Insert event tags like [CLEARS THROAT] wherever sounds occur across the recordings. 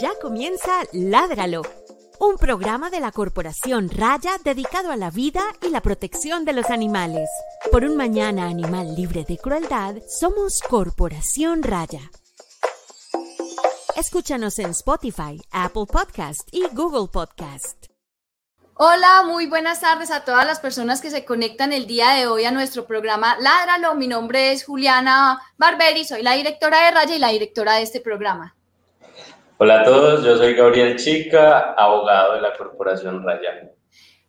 Ya comienza Ládralo, un programa de la Corporación Raya dedicado a la vida y la protección de los animales. Por un mañana animal libre de crueldad, somos Corporación Raya. Escúchanos en Spotify, Apple Podcast y Google Podcast. Hola, muy buenas tardes a todas las personas que se conectan el día de hoy a nuestro programa Ládralo. Mi nombre es Juliana Barberi, soy la directora de Raya y la directora de este programa. Hola a todos, yo soy Gabriel Chica, abogado de la Corporación Raya.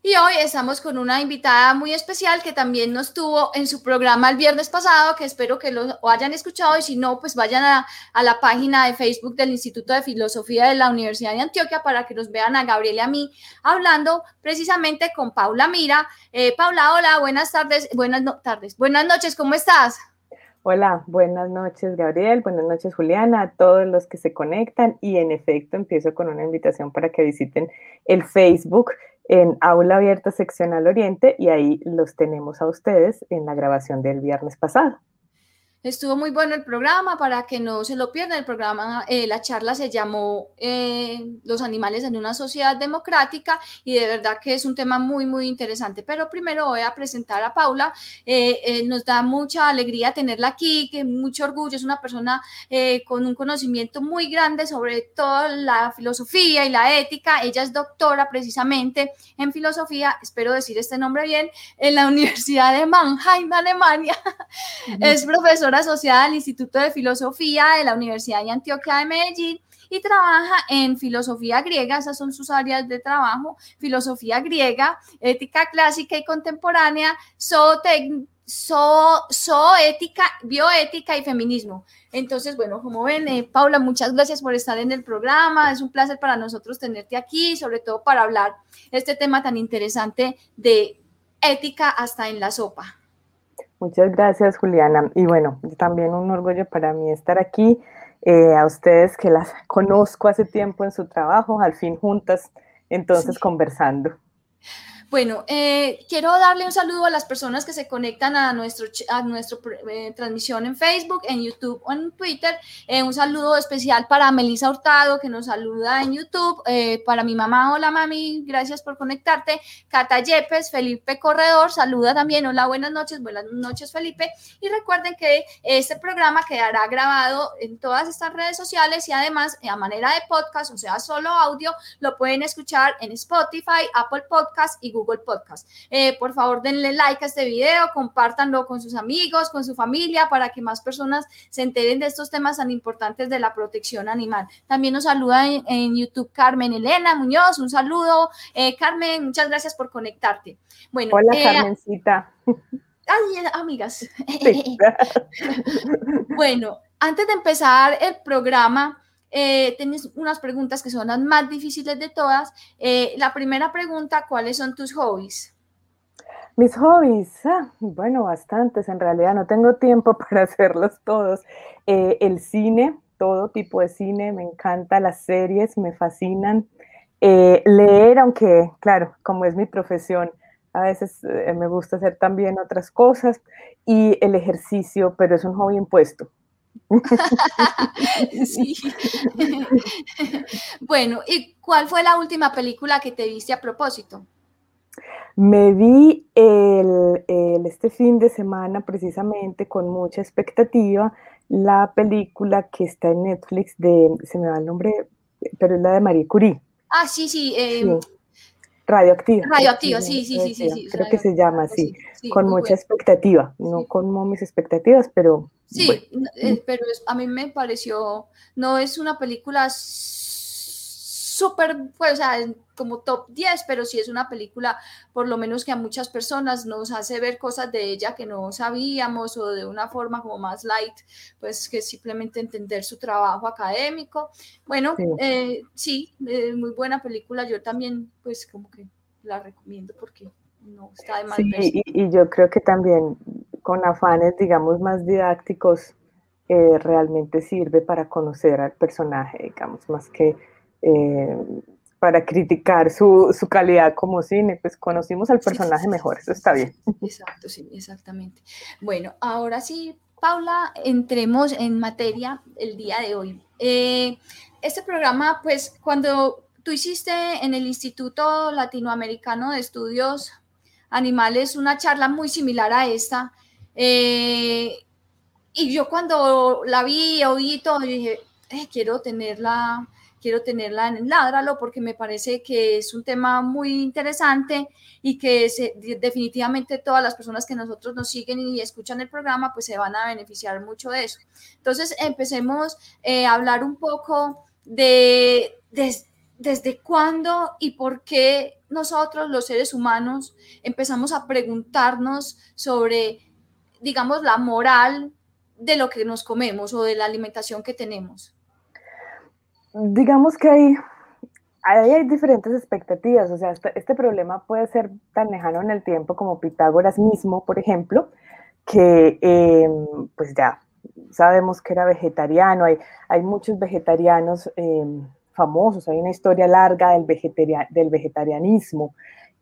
Y hoy estamos con una invitada muy especial que también nos tuvo en su programa el viernes pasado, que espero que lo hayan escuchado y si no, pues vayan a, la página de Facebook del Instituto de Filosofía de la Universidad de Antioquia para que nos vean a Gabriel y a mí hablando precisamente con Paula Mira. Eh, Paula, hola, buenas tardes, buenas tardes, buenas noches, ¿cómo estás? Hola, buenas noches Gabriel, buenas noches Juliana, a todos los que se conectan y en efecto empiezo con una invitación para que visiten el Facebook en Aula Abierta Seccional Oriente y ahí los tenemos a ustedes en la grabación del viernes pasado. Estuvo muy bueno el programa, para que no se lo pierdan. El programa, eh, la charla se llamó eh, Los animales en una sociedad democrática y de verdad que es un tema muy, muy interesante. Pero primero voy a presentar a Paula. Eh, nos da mucha alegría tenerla aquí, que mucho orgullo. Es una persona con un conocimiento muy grande sobre toda la filosofía y la ética. Ella es doctora precisamente en filosofía, espero decir este nombre bien, en la [LAUGHS] Universidad de Mannheim, Alemania. Es profesora asociada al Instituto de Filosofía de la Universidad de Antioquia de Medellín y trabaja en filosofía griega, esas son sus áreas de trabajo, filosofía griega, ética clásica y contemporánea, zoética, bioética y feminismo. Entonces, bueno, como ven, eh, Paula, muchas gracias por estar en el programa, es un placer para nosotros tenerte aquí, sobre todo para hablar este tema tan interesante de ética hasta en la sopa. Muchas gracias, Juliana. Y bueno, también un orgullo para mí estar aquí. Eh, a ustedes que las [LAUGHS] conozco hace tiempo en su trabajo, al fin juntas, entonces conversando. Bueno, eh, quiero darle un saludo a las personas que se conectan a nuestro a nuestra eh, transmisión en Facebook, en YouTube o en Twitter. Eh, un saludo especial para Melissa Hurtado, que nos saluda en YouTube. para mi mamá, hola mami, gracias por conectarte. Cata Yepes, Felipe Corredor, saluda también. Hola, buenas noches, buenas noches Felipe. Y recuerden que este programa quedará grabado en todas estas redes sociales y además a manera de podcast, o sea, solo audio, lo pueden escuchar en Spotify, Apple Podcast y Google Google Podcast. Eh, por favor, denle like a este video, compártanlo con sus amigos, con su familia, para que más personas se enteren de estos temas tan importantes de la protección animal. También nos saluda en, YouTube Carmen Elena Muñoz, un saludo. Eh, Carmen, muchas gracias por conectarte. Bueno, Hola, eh, Carmencita. Ay, amigas. [LAUGHS] bueno, antes de empezar el programa, eh, tienes unas preguntas que son las más difíciles de todas. Eh, la primera pregunta, ¿cuáles son tus hobbies? Mis hobbies, ah, bueno, bastantes, en realidad no tengo tiempo [LAUGHS] para hacerlos todos. Eh, el cine, todo tipo de cine, me encanta, las series me fascinan. leer, aunque claro, como es mi profesión, a veces me gusta hacer también otras cosas. Y el ejercicio, pero es un hobby impuesto. [LAUGHS] sí. [LAUGHS] bueno, ¿y cuál fue la última película que te viste a propósito? Me vi el, este fin de semana precisamente con mucha expectativa la película que está en Netflix de, se me va el nombre, pero es la de Marie Curie. Ah, sí, sí. Eh, Radioactiva. Radioactiva, sí, sí, sí, sí, Creo que se llama así, con mucha expectativa, no con mis expectativas, pero... Sí, eh, pero a mí me pareció, no es una película súper, pues, o sea, como top 10, pero sí es una película, por lo menos que a muchas personas nos hace ver cosas de ella que no sabíamos o de una forma como más light, pues que simplemente entender su trabajo académico. Bueno, sí, eh, eh, muy buena película, yo también, pues como que la recomiendo porque no está de mal. Sí, y, y, yo creo que también con afanes, digamos, más didácticos, eh, realmente sirve para conocer al personaje, digamos, más que eh, para criticar su, su, calidad como cine, pues conocimos al personaje mejor, eso está bien. Exacto, sí, exactamente. Bueno, ahora sí, Paula, entremos en materia el día de hoy. Eh, este programa, pues cuando tú hiciste en el Instituto Latinoamericano de Estudios Animales una charla muy similar a esta, eh, y yo cuando la vi, oí todo, dije, eh, quiero tenerla quiero tenerla en Ládralo porque me parece que es un tema muy interesante y que definitivamente todas las personas que nosotros nos siguen y escuchan el programa pues se van a beneficiar mucho de eso. Entonces empecemos eh, a hablar un poco de, desde cuándo y por qué nosotros los seres humanos empezamos a preguntarnos sobre, digamos, la moral de lo que nos comemos o de la alimentación que tenemos digamos que hay, hay, diferentes expectativas, o sea, este, este, problema puede ser tan lejano en el tiempo como Pitágoras mismo, por ejemplo, que em, pues ya sabemos que era vegetariano, hay, hay muchos vegetarianos em, famosos, hay una historia larga del, del vegetarianismo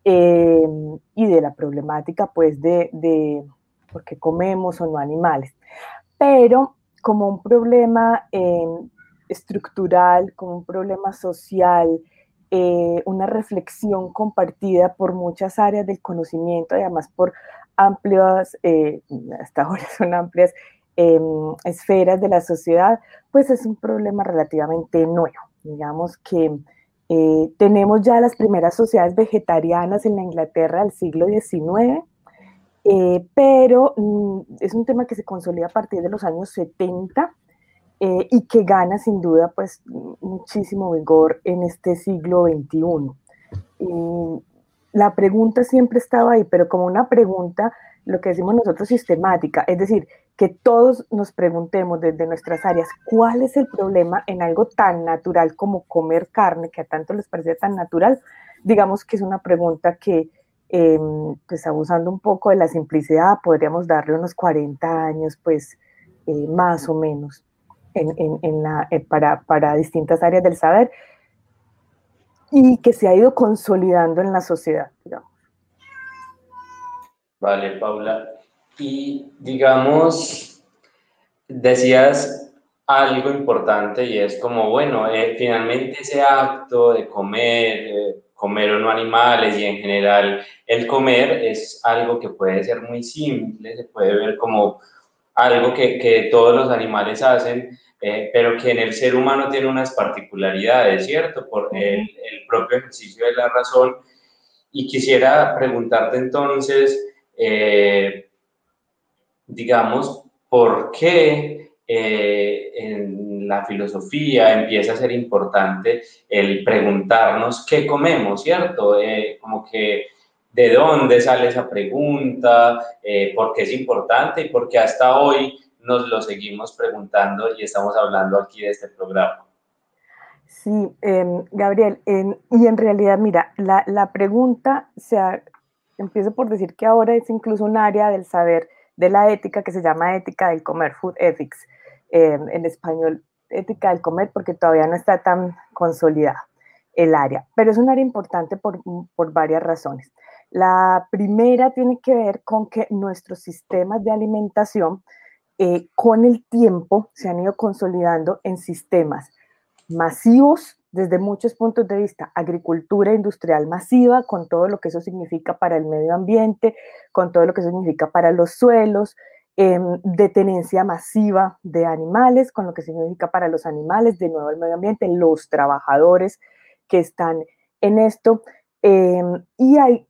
em, y de la problemática pues de, de por qué comemos o no animales, pero como un problema estructural, como un problema social, eh, una reflexión compartida por muchas áreas del conocimiento además por amplias, eh, hasta ahora [LAUGHS] son amplias em, esferas de la sociedad, pues es un problema relativamente nuevo. Digamos que eh, tenemos ya las primeras sociedades vegetarianas en la Inglaterra del siglo XIX, pero mm, es un tema que se consolida a partir de los años 70 eh, y que gana sin duda pues muchísimo vigor en este siglo XXI. Y la pregunta siempre estaba ahí, pero como una pregunta, lo que decimos nosotros sistemática, es decir, que todos nos preguntemos desde nuestras áreas cuál es el problema en algo tan natural como comer carne, que a tanto les parece tan natural, digamos que es una pregunta que, em, pues abusando un poco de la simplicidad, podríamos darle unos 40 años, pues eh, más o menos en, la, eh, para, para distintas áreas del saber y que se ha ido consolidando en la sociedad. Vale, Paula. Y digamos, decías algo importante y es como, bueno, eh, finalmente ese acto de comer, eh, comer o no animales y en general el comer es algo que puede ser muy simple, se puede ver como algo que, que todos los animales hacen, eh, pero que en el ser humano tiene unas particularidades, ¿cierto? Por el, el, propio ejercicio de la razón. Y quisiera preguntarte entonces, eh, digamos, ¿por qué eh, en la filosofía empieza a ser importante el preguntarnos qué comemos, ¿cierto? como que de dónde sale esa pregunta, por qué es importante y por qué hasta hoy nos lo seguimos preguntando y estamos hablando aquí de este programa. Sí, em, Gabriel, y en realidad, mira, la, la pregunta, se empiezo por decir que ahora es incluso un área del saber de la ética que se llama ética del comer, food ethics, em, en español ética del comer, porque todavía no está tan consolidada el área, pero es un área importante por, por varias razones. La primera tiene que ver con que nuestros sistemas de alimentación eh, con el tiempo se han ido consolidando en sistemas masivos desde muchos puntos de vista, agricultura industrial masiva, con todo lo que eso significa para el medio ambiente, con todo lo que eso significa para los suelos, em, de tenencia masiva de animales, con lo que significa para los animales, de nuevo el medio ambiente, los trabajadores que están en esto. Em, y hay,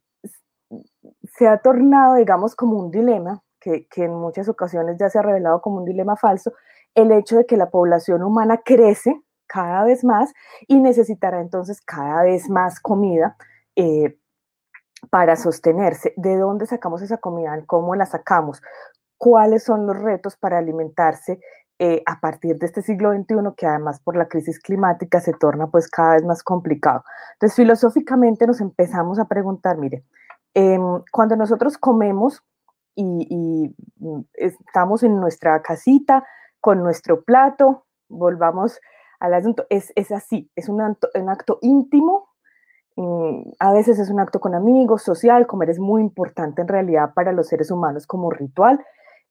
se ha tornado, digamos, como un dilema que, en muchas ocasiones ya se ha revelado como un dilema falso, el hecho de que la población humana crece cada vez más y necesitará entonces cada vez más comida eh, para sostenerse. ¿De dónde sacamos esa comida? ¿Cómo la sacamos? ¿Cuáles son los retos para alimentarse eh, a partir de este siglo XXI, que además por la crisis climática se torna pues cada vez más complicado? Entonces, filosóficamente nos empezamos a preguntar, mire, em, cuando nosotros comemos, y, mm, estamos en nuestra casita con nuestro plato, volvamos al asunto, es, es así, es un acto, un acto íntimo, mm, a veces es un acto con amigos, social, comer es muy importante en realidad para los seres humanos como ritual,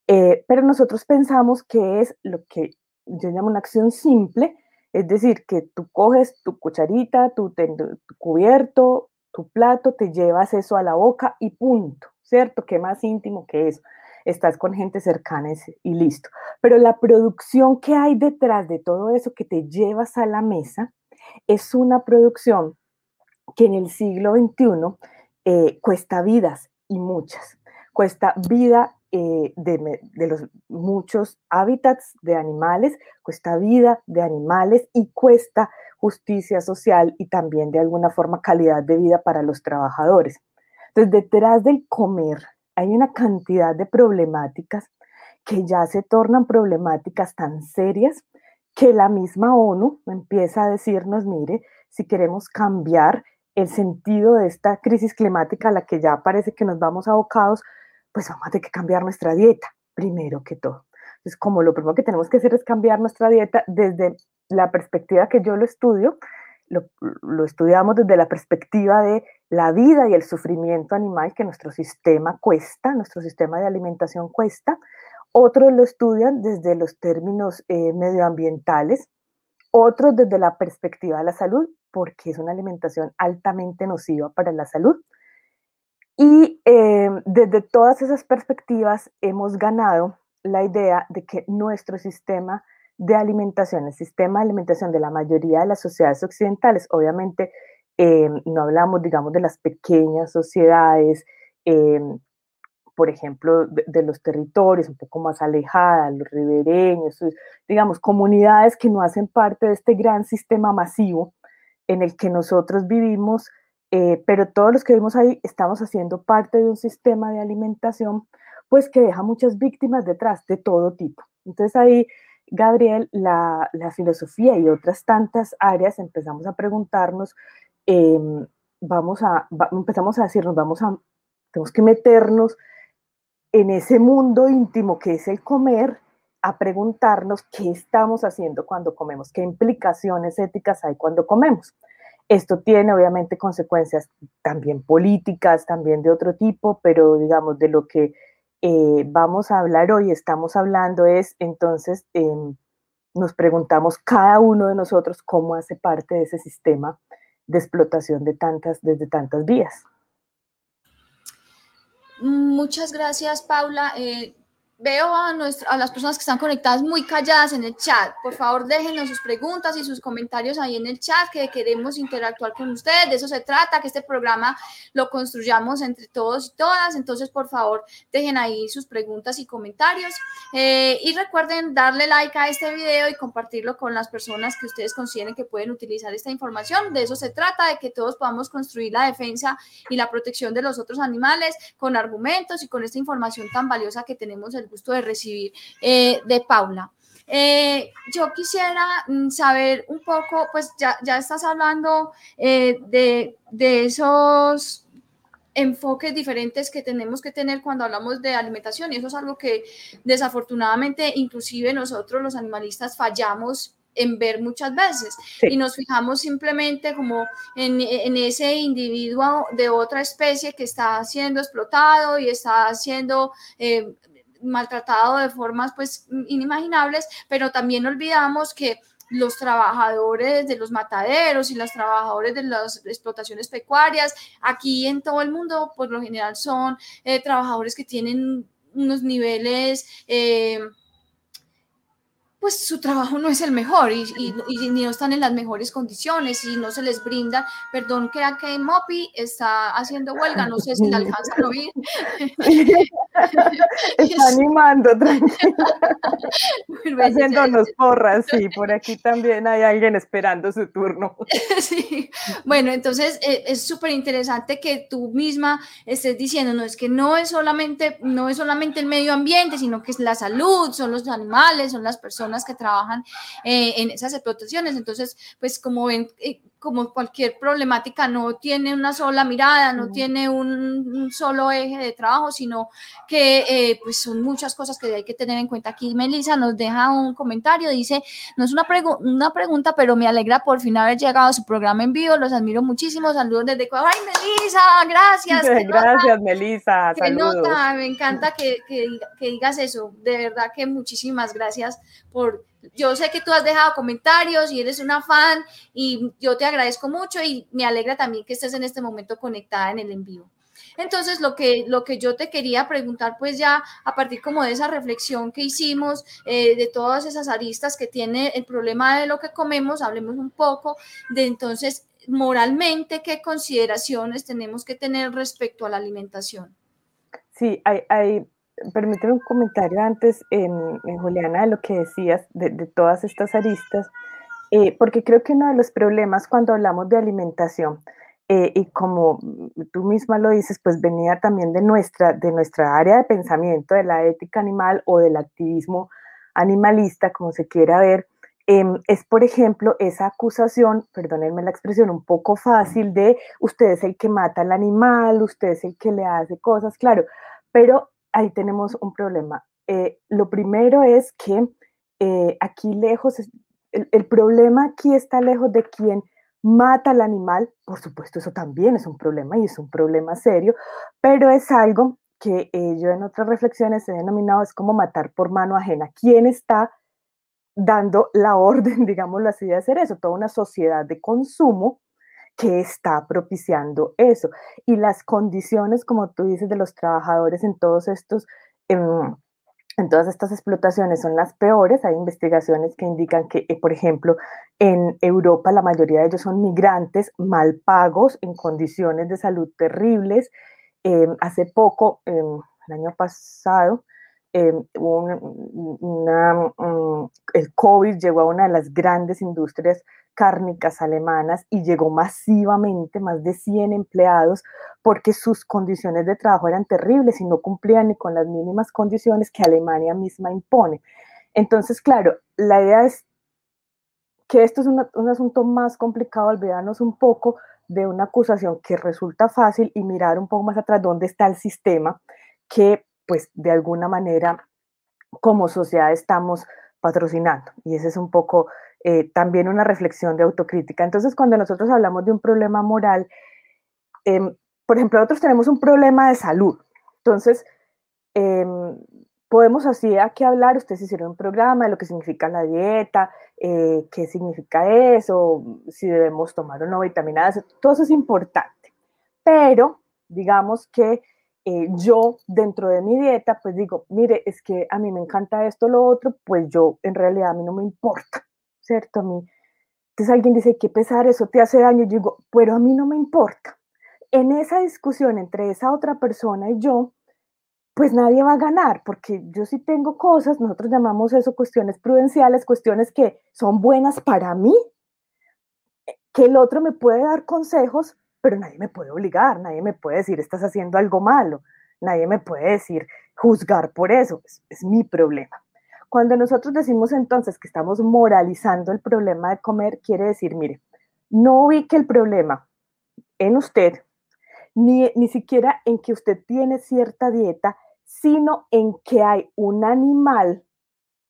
Eh, pero nosotros pensamos que es lo que yo llamo una acción simple, es decir, que tú coges tu cucharita, tu, tu cubierto, tu plato, te llevas eso a la boca y punto, ¿cierto? ¿Qué más íntimo que eso? Estás con gente cercana y listo. Pero la producción que hay detrás de todo eso que te llevas a la mesa es una producción que en el siglo XXI eh, cuesta vidas y muchas. Cuesta vida eh, de, los muchos hábitats de animales, cuesta vida de animales y cuesta justicia social y también de alguna forma calidad de vida para los trabajadores. Entonces, detrás del comer hay una cantidad de problemáticas que ya se tornan problemáticas tan serias que la misma ONU empieza a decirnos, mire, si queremos cambiar el sentido de esta crisis climática a la que ya parece que nos vamos abocados, pues vamos a tener que cambiar nuestra dieta, primero que todo. Entonces, como lo primero que tenemos que hacer es cambiar nuestra dieta desde la perspectiva que yo lo estudio, lo, lo, estudiamos desde la perspectiva de la vida y el sufrimiento animal que nuestro sistema cuesta, nuestro sistema de alimentación cuesta. Otros lo estudian desde los términos eh, medioambientales, otros desde la perspectiva de la salud, porque es una alimentación altamente nociva para la salud. Y eh, desde todas esas perspectivas hemos ganado la idea de que nuestro sistema de alimentación, el sistema de alimentación de la mayoría de las sociedades occidentales, obviamente eh, no hablamos, digamos, de las pequeñas sociedades, eh, por ejemplo, de, los territorios un poco más alejadas, los ribereños, digamos, comunidades que no hacen parte de este gran sistema masivo en el que nosotros vivimos, eh, pero todos los que vivimos ahí estamos haciendo parte de un sistema de alimentación, pues que deja muchas víctimas detrás de todo tipo. Entonces ahí, Gabriel, la, la filosofía y otras tantas áreas empezamos a preguntarnos, em, vamos a, empezamos a decirnos, vamos a, tenemos que meternos en ese mundo íntimo que es el comer, a preguntarnos qué estamos haciendo cuando comemos, qué implicaciones éticas hay cuando comemos. Esto tiene obviamente consecuencias también políticas, también de otro tipo, pero digamos de lo que eh, vamos a hablar hoy, estamos hablando es entonces, em, nos preguntamos cada uno de nosotros cómo hace parte de ese sistema de explotación de tantas, desde tantas vías. Muchas gracias, Paula. Eh, veo a, a las personas que están conectadas muy calladas en el chat. Por favor, déjenos sus preguntas y sus comentarios ahí en el chat, que queremos interactuar con ustedes. De eso se trata, que este programa lo construyamos entre todos y todas. Entonces, por favor, dejen ahí sus preguntas y comentarios. Eh, y recuerden darle like a este video y compartirlo con las personas que ustedes consideren que pueden utilizar esta información. De eso se trata, de que todos podamos construir la defensa y la protección de los otros animales con argumentos y con esta información tan valiosa que tenemos el gusto de recibir eh, de Paula. Eh, yo quisiera mm, saber un poco, pues ya, ya estás hablando eh, de, de, esos enfoques diferentes que tenemos que tener cuando hablamos de alimentación y eso es algo que desafortunadamente inclusive nosotros los animalistas fallamos en ver muchas veces y nos fijamos simplemente como en, en, ese individuo de otra especie que está siendo explotado y está siendo eh, maltratado de formas pues inimaginables, pero también olvidamos que los trabajadores de los mataderos y los trabajadores de las explotaciones pecuarias, aquí en todo el mundo, por lo general son eh, trabajadores que tienen unos niveles... Eh, pues su trabajo no es el mejor y, y, no están en las mejores condiciones y no se les brinda, perdón, que que Mopi está haciendo huelga, no sé si la alcanzan a oír. [LAUGHS] Está [LAUGHS] animando, tranquila. Haciéndonos porras, sí, por aquí también hay alguien esperando su turno. [LAUGHS] Sí, bueno, entonces eh, es súper interesante que tú misma estés diciendo, no, es que no es solamente, no es solamente el medio ambiente, sino que es la salud, son los animales, son las personas que trabajan eh, en esas explotaciones. Entonces, pues como ven, eh, como cualquier problemática, no tiene una sola mirada, no tiene un, solo eje de trabajo, sino que eh, pues son muchas cosas que hay que tener en cuenta. Aquí Melissa nos deja un comentario, dice, no es una, una pregunta, pero me alegra por fin haber llegado a su programa en vivo, los admiro muchísimo, saludos desde Ecuador. ¡Ay, Melissa! Gracias. Gracias, Melissa. Qué nota, me encanta que, que, que digas eso, de verdad que muchísimas gracias por yo sé que tú has dejado comentarios y eres una fan y yo te agradezco mucho y me alegra también que estés en este momento conectada en el envío. Entonces, lo que, lo que yo te quería preguntar, pues ya a partir como de esa reflexión que hicimos, eh, de todas esas aristas que tiene el problema de lo que comemos, hablemos un poco de entonces, moralmente, qué consideraciones tenemos que tener respecto a la alimentación. Sí, hay permíteme un comentario antes, en, Juliana, de lo que decías, de, todas estas aristas, eh, porque creo que uno de los problemas cuando hablamos de alimentación, eh, y como tú misma lo dices, pues venía también de nuestra, de nuestra área de pensamiento, de la ética animal o del activismo animalista, como se quiera ver, em, es, por ejemplo, esa acusación, perdónenme la expresión, un poco fácil de usted es el que mata al animal, usted es el que le hace cosas, claro, pero ahí tenemos un problema. Eh, lo primero es que eh, aquí lejos, el, problema aquí está lejos de quien mata al animal, por supuesto eso también es un problema y es un problema serio, pero es algo que eh, yo en otras reflexiones he denominado es como matar por mano ajena. ¿Quién está dando la [LAUGHS] orden, digámoslo así, de hacer eso? Toda una sociedad de consumo que está propiciando eso. Y las condiciones, como tú dices, de los trabajadores en todos estos... En, todas estas explotaciones son las peores. Hay investigaciones que indican que, eh, por ejemplo, en Europa la mayoría de ellos son migrantes mal pagos en condiciones de salud terribles. Em, hace poco, em, el año pasado, em, una, el COVID llegó a una de las grandes industrias cárnicas alemanas y llegó masivamente, más de 100 empleados, porque sus condiciones de trabajo eran terribles y no cumplían ni con las mínimas condiciones que Alemania misma impone. Entonces, claro, la idea es que esto es un asunto más complicado, olvidarnos un poco de una acusación que resulta fácil y mirar un poco más atrás dónde está el sistema que, pues, de alguna manera, como sociedad estamos patrocinando. Y ese es un poco eh, también una reflexión de autocrítica. Entonces, cuando nosotros hablamos de un problema moral, em, por ejemplo, nosotros tenemos un problema de salud. Entonces, em, podemos así aquí hablar, ustedes hicieron un programa de lo que significa la dieta, eh, qué significa eso, si debemos tomar o no vitaminas, todo eso es importante. Pero, digamos que eh, yo dentro de mi dieta, pues digo, mire, es que a mí me encanta esto, lo otro, pues yo en realidad a mí no me importa. ¿cierto? A mí, entonces alguien dice, que pesar, eso te hace daño. Yo digo, pero a mí no me importa. En esa discusión entre esa otra persona y yo, pues nadie va a ganar, porque yo sí tengo cosas, nosotros llamamos eso cuestiones prudenciales, cuestiones que son buenas para mí, que el otro me puede dar consejos, pero nadie me puede obligar, nadie me puede decir, estás haciendo algo malo, nadie me puede decir, juzgar por eso, es mi problema. Cuando nosotros decimos entonces que estamos moralizando el problema de comer, quiere decir, mire, no ubique el problema en usted, ni, ni siquiera en que usted tiene cierta dieta, sino en que hay un animal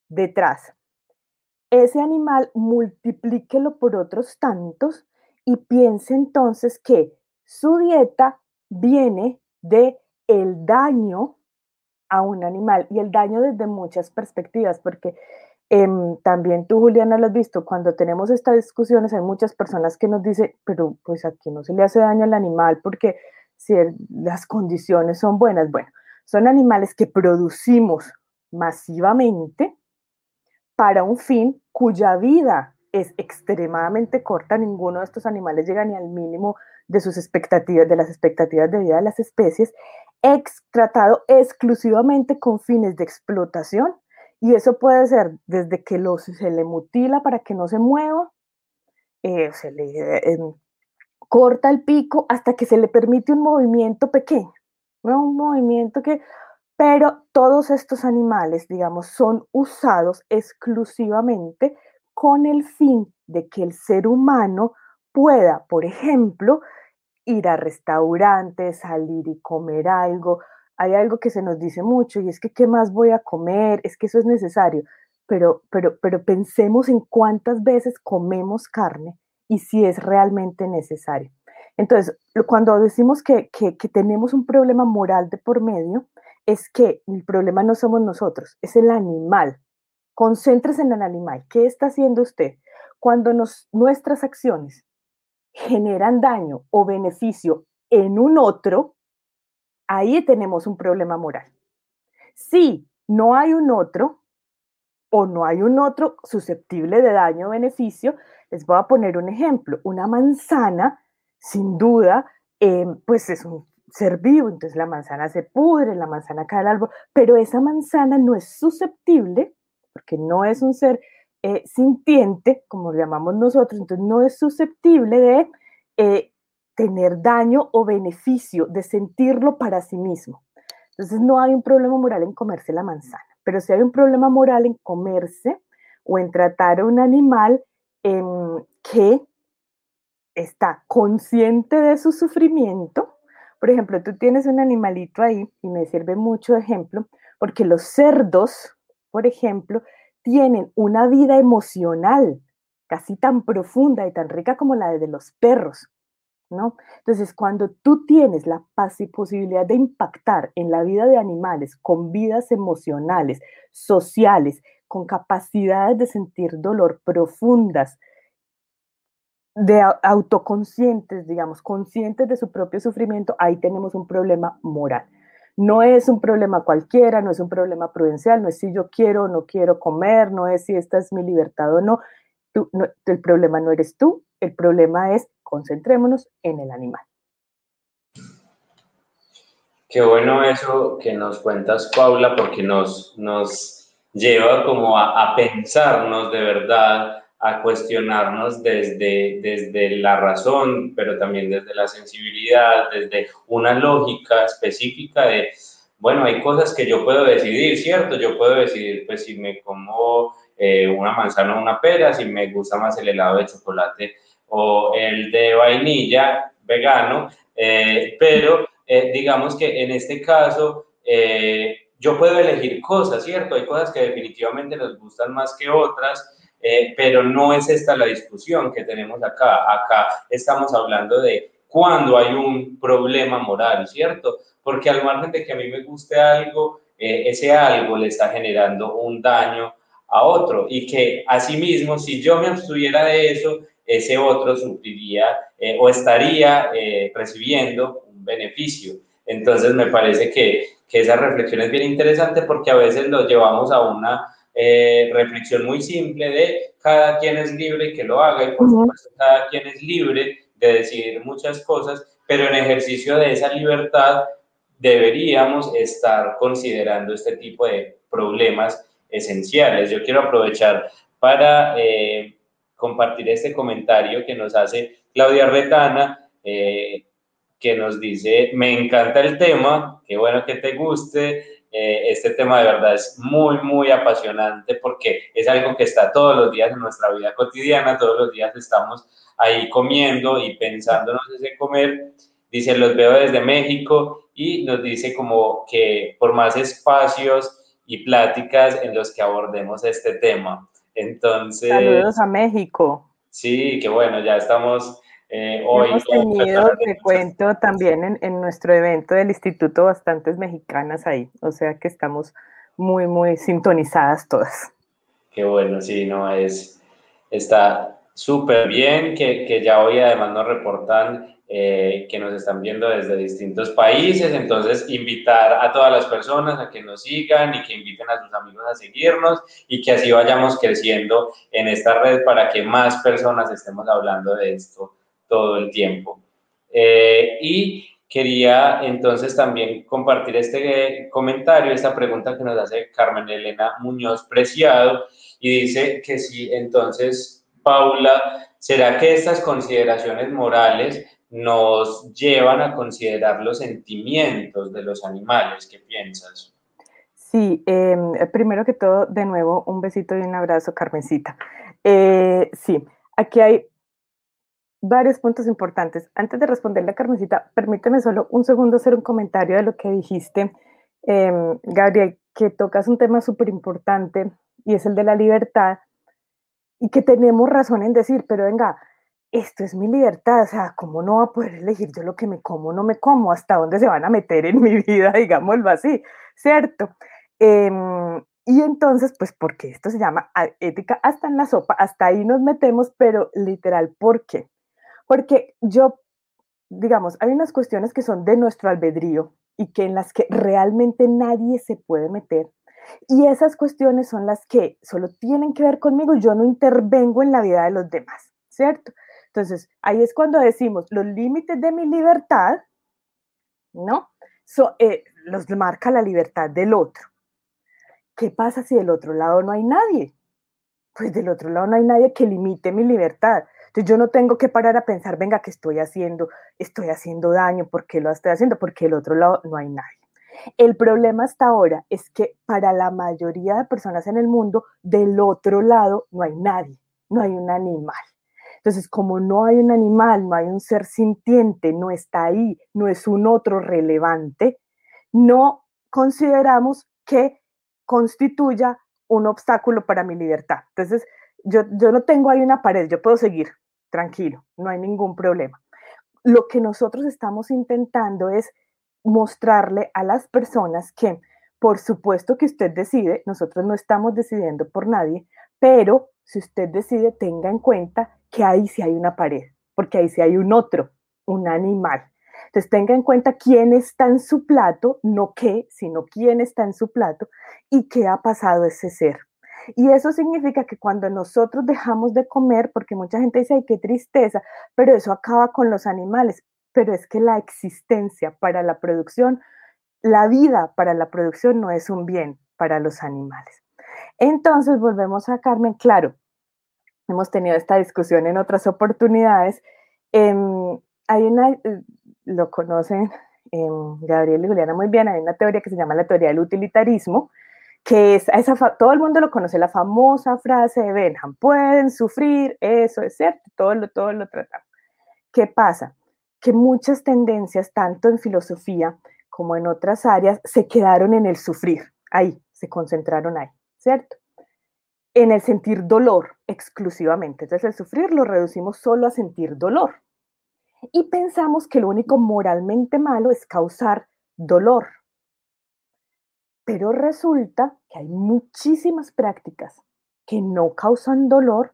detrás. Ese animal multiplíquelo por otros tantos y piense entonces que su dieta viene de el daño a un animal y el daño desde muchas perspectivas, porque em, también tú, Juliana, lo has visto, cuando tenemos estas discusiones hay muchas personas que nos dicen, pero pues aquí no se le hace daño al animal porque si las condiciones son buenas, bueno, son animales que producimos masivamente para un fin cuya vida es extremadamente corta, ninguno de estos animales llega ni al mínimo de sus expectativas, de las expectativas de vida de las especies, ex, tratado exclusivamente con fines de explotación y eso puede ser desde que se le mutila para que no se mueva, eh, se le em, corta el pico hasta que se le permite un movimiento pequeño, un movimiento que, pero todos estos animales, digamos, son usados exclusivamente con el fin de que el ser humano pueda, por ejemplo, ir a restaurantes, salir y comer algo. Hay algo que se nos dice mucho y es que ¿qué más voy a comer? Es que eso es necesario. Pero, pero, pero pensemos en cuántas veces comemos carne y si es realmente necesario. Entonces, cuando decimos que, que, tenemos un problema moral de por medio, es que el problema no somos nosotros, es el animal. Concéntrese en el animal. ¿Qué está haciendo usted? Cuando nuestras acciones generan daño o beneficio en un otro, ahí tenemos un problema moral. Si no hay un otro o no hay un otro susceptible de daño o beneficio, les voy a poner un ejemplo. Una manzana, sin duda, eh, pues es un ser vivo, entonces la manzana se pudre, la manzana cae al árbol, pero esa manzana no es susceptible, porque no es un ser eh, sintiente, como lo llamamos nosotros, entonces no es susceptible de eh, tener daño o beneficio, de sentirlo para sí mismo. Entonces no hay un problema moral en comerse la manzana, pero sí hay un problema moral en comerse o en tratar a un animal em, que está consciente de su sufrimiento. Por ejemplo, tú tienes un animalito ahí y me sirve mucho de ejemplo, porque los cerdos, por ejemplo, tienen una vida emocional casi tan profunda y tan rica como la de los perros, ¿no? Entonces, cuando tú tienes la posibilidad de impactar en la vida de animales con vidas emocionales, sociales, con capacidades de sentir dolor profundas, de autoconscientes, digamos, conscientes de su propio sufrimiento, ahí tenemos un problema moral. No es un problema cualquiera, no es un problema prudencial, no es si yo quiero o no quiero comer, no es si esta es mi libertad o no. el problema no eres tú, el problema es concentrémonos en el animal. Qué bueno eso que nos cuentas, Paula, porque nos, nos lleva como a, a pensarnos de verdad a cuestionarnos desde, desde la razón, pero también desde la sensibilidad, desde una lógica específica de, bueno, hay cosas que yo puedo decidir, ¿cierto? Yo puedo decidir, pues, si me como eh, una manzana o una pera, si me gusta más el helado de chocolate o el de vainilla vegano, eh, pero eh, digamos que en este caso yo puedo elegir cosas, ¿cierto? Hay cosas que definitivamente nos gustan más que otras eh, pero no es esta la discusión que tenemos acá. Acá estamos hablando de cuando hay un problema moral, ¿cierto? Porque al margen de que a mí me guste algo, eh, ese algo le está generando un daño a otro y que asimismo, si yo me abstuviera de eso, ese otro sufriría eh, o estaría recibiendo un beneficio. Entonces me parece que, que esa reflexión es bien interesante porque a veces lo llevamos a una eh, reflexión muy simple de cada quien es libre que lo haga y por supuesto cada quien es libre de decidir muchas cosas, pero en ejercicio de esa libertad deberíamos estar considerando este tipo de problemas esenciales. Yo quiero aprovechar para eh, compartir este comentario que nos hace Claudia Retana, eh, que nos dice, me encanta el tema, qué bueno que te guste, eh, este tema de verdad es muy, muy apasionante porque es algo que está todos los días en nuestra vida cotidiana, todos los días estamos ahí comiendo y pensándonos ese comer. Dice, los veo desde México y nos dice como que por más espacios y pláticas en los que abordemos este tema. Entonces... Saludos a México. Sí, que bueno, ya estamos eh, hoy Hemos tenido, te cuento, también en, nuestro evento del Instituto bastantes mexicanas ahí, o sea que estamos muy, muy sintonizadas todas. Qué bueno, sí, no, es, está súper bien que, que, ya hoy además nos reportan eh, que nos están viendo desde distintos países, entonces invitar a todas las personas a que nos sigan y que inviten a sus amigos a seguirnos y que así vayamos creciendo en esta red para que más personas estemos hablando de esto todo el tiempo. Eh, y quería entonces también compartir este comentario, esta pregunta que nos hace Carmen Elena Muñoz Preciado, y dice que si entonces, Paula, ¿será que estas consideraciones morales nos llevan a considerar los sentimientos de los animales? ¿Qué piensas? Sí, em, primero que todo, de nuevo, un besito y un abrazo, Carmencita. Eh, sí, aquí hay varios puntos importantes. Antes de responderle a Carmencita, permíteme solo un segundo hacer un comentario de lo que dijiste, em, Gabriel, que tocas un tema súper importante y es el de la libertad y que tenemos razón en decir, pero venga, esto es mi libertad, o sea, ¿cómo no va a poder elegir yo lo que me como, no me como, hasta dónde se van a meter en mi vida, [LAUGHS] digámoslo así, ¿cierto? Em, y entonces, pues, porque esto se llama ética hasta en la sopa, hasta ahí nos metemos, pero literal, ¿por qué? Porque yo, digamos, hay unas cuestiones que son de nuestro albedrío y que en las que realmente nadie se puede meter. Y esas cuestiones son las que solo tienen que ver conmigo, yo no intervengo en la vida de los demás, ¿cierto? Entonces, ahí es cuando decimos los límites de mi libertad, ¿no? Eh, los marca la libertad del otro. ¿Qué pasa si del otro lado no hay nadie? Pues del otro lado no hay nadie que limite mi libertad. Yo no tengo que parar a pensar, venga, ¿qué estoy haciendo? Estoy haciendo daño, ¿por qué lo estoy haciendo? Porque del otro lado no hay nadie. El problema hasta ahora es que para la mayoría de personas en el mundo, del otro lado no hay nadie, no hay un animal. Entonces, como no hay un animal, no hay un ser sintiente, no está ahí, no es un otro relevante, no consideramos que constituya un obstáculo para mi libertad. Entonces, yo, yo no tengo ahí una pared, yo puedo seguir tranquilo, no hay ningún problema. Lo que nosotros estamos intentando es mostrarle a las personas que, por supuesto que usted decide, nosotros no estamos decidiendo por nadie, pero si usted decide, tenga en cuenta que ahí sí hay una pared, porque ahí sí hay un otro, un animal. Entonces tenga en cuenta quién está en su plato, no qué, sino quién está en su plato y qué ha pasado ese ser. Y eso significa que cuando nosotros dejamos de comer, porque mucha gente dice, ay, qué tristeza, pero eso acaba con los animales, pero es que la existencia para la producción, la vida para la producción no es un bien para los animales. Entonces, volvemos a Carmen, claro, hemos tenido esta discusión en otras oportunidades. Em, hay una, eh, lo conocen em, Gabriel y Juliana muy bien, hay una teoría que se llama la teoría del utilitarismo, que es esa, todo el mundo lo conoce, la famosa frase de Benham, pueden sufrir, eso es cierto, todo lo, todo lo tratamos. ¿Qué pasa? Que muchas tendencias, tanto en filosofía como en otras áreas, se quedaron en el sufrir, ahí, se concentraron ahí, ¿cierto? En el sentir dolor exclusivamente. Entonces el sufrir lo reducimos solo a sentir dolor. Y pensamos que lo único moralmente malo es causar dolor. Pero resulta que hay muchísimas prácticas que no causan dolor,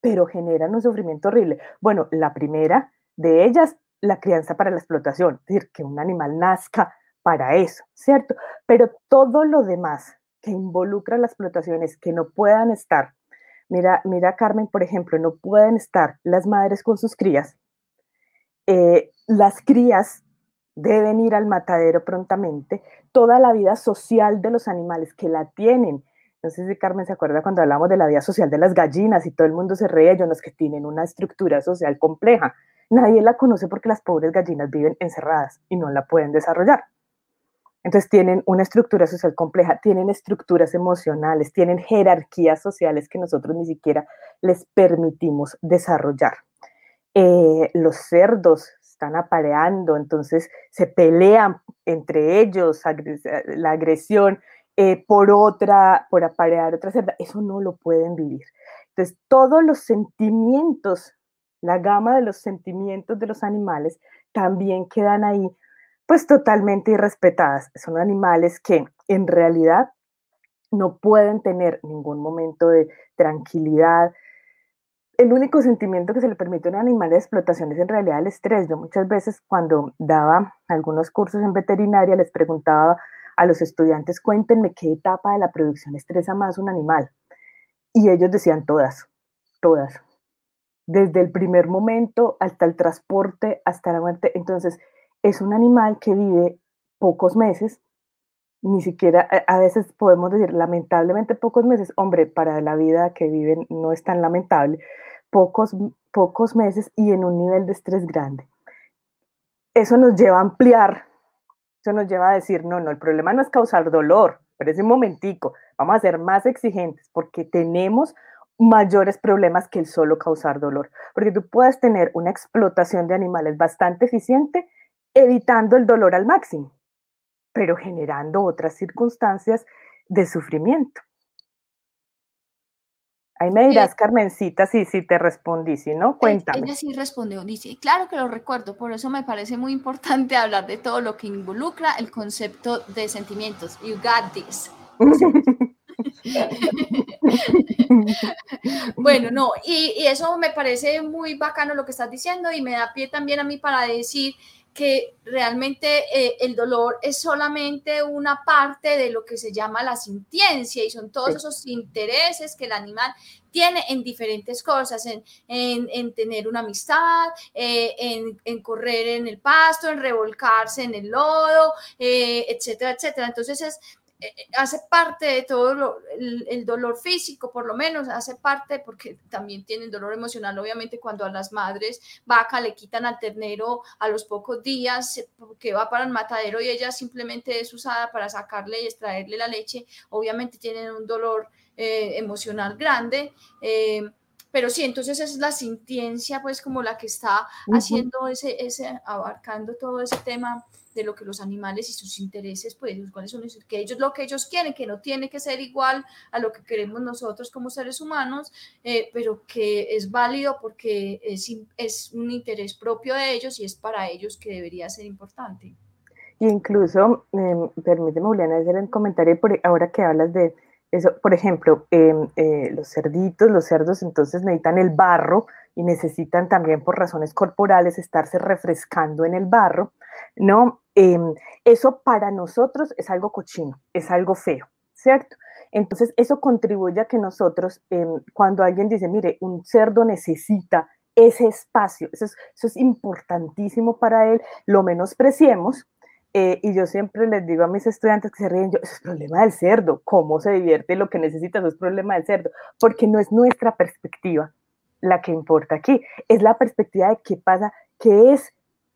pero generan un sufrimiento horrible. Bueno, la primera de ellas, la crianza para la explotación, es decir, que un animal nazca para eso, ¿cierto? Pero todo lo demás que involucra las explotaciones, que no puedan estar, mira, mira Carmen, por ejemplo, no pueden estar las madres con sus crías, eh, las crías deben ir al matadero prontamente, toda la vida social de los animales que la tienen. No sé si Carmen se acuerda cuando hablamos de la vida social de las gallinas y todo el mundo se reía, ellos los que tienen una estructura social compleja. Nadie la conoce porque las pobres gallinas viven encerradas y no la pueden desarrollar. Entonces tienen una estructura social compleja, tienen estructuras emocionales, tienen jerarquías sociales que nosotros ni siquiera les permitimos desarrollar. Eh, los cerdos están apareando, entonces se pelean entre ellos, la agresión eh, por otra, por aparear otra cerda, eso no lo pueden vivir. Entonces, todos los sentimientos, la gama de los sentimientos de los animales también quedan ahí, pues totalmente irrespetadas. Son animales que en realidad no pueden tener ningún momento de tranquilidad, el único sentimiento que se le permite a un animal de explotación es en realidad el estrés. Yo muchas veces cuando daba algunos cursos en veterinaria les preguntaba a los estudiantes, cuéntenme qué etapa de la producción estresa más un animal. Y ellos decían todas, todas. Desde el primer momento hasta el transporte, hasta la muerte. Entonces, es un animal que vive pocos meses, ni siquiera, a veces podemos decir lamentablemente pocos meses, hombre, para la vida que viven no es tan lamentable, pocos, pocos meses y en un nivel de estrés grande. Eso nos lleva a ampliar, eso nos lleva a decir, no, no, el problema no es causar dolor, pero es un momentico, vamos a ser más exigentes porque tenemos mayores problemas que el solo causar dolor. Porque tú puedes tener una explotación de animales bastante eficiente evitando el dolor al máximo, pero generando otras circunstancias de sufrimiento. Ahí me dirás, Carmencita, si, si te respondí, si no, cuéntame. Ella sí respondió, dice, claro que lo recuerdo, por eso me parece muy importante [LAUGHS] hablar de todo lo que involucra el concepto de sentimientos. You got this. [LAUGHS] bueno, no, y, y, eso me parece muy bacano lo que estás diciendo y me da pie también a mí para decir que realmente eh, el dolor es solamente una parte de lo que se llama la sintiencia y son todos esos intereses que el animal tiene en diferentes cosas, en, en, tener una amistad, eh, en, en, correr en el pasto, en revolcarse en el lodo, eh, etcétera, etcétera. Entonces es hace parte de todo el, dolor físico, por lo menos, hace parte porque también tiene el dolor emocional, obviamente, cuando a las madres vaca le quitan al ternero a los pocos días que va para el matadero y ella simplemente es usada para sacarle y extraerle la leche, obviamente tienen un dolor eh, emocional grande. Pero sí, entonces es la sintiencia, pues como la que está haciendo ese, ese, abarcando todo ese tema de lo que los animales y sus intereses, pues, cuáles son que ellos lo que ellos quieren, que no tiene que ser igual a lo que queremos nosotros como seres humanos, eh, pero que es válido porque es, es un interés propio de ellos y es para ellos que debería ser importante. Incluso, eh, permíteme, Juliana, hacer un comentario por, ahora que hablas de Por ejemplo, em, eh, los cerditos, los cerdos, entonces necesitan el barro y necesitan también por razones corporales estarse refrescando en el barro, ¿no? Em, eso para nosotros es algo cochino, es algo feo, ¿cierto? Entonces, eso contribuye a que nosotros, em, cuando alguien dice, mire, un cerdo necesita ese espacio, eso es, eso es importantísimo para él, lo menospreciemos. Eh, y yo siempre les digo a mis estudiantes que se ríen, yo, eso es problema del cerdo, cómo se divierte, lo que necesita, eso es problema del cerdo, porque no es nuestra perspectiva la que importa aquí, es la perspectiva de qué pasa, qué es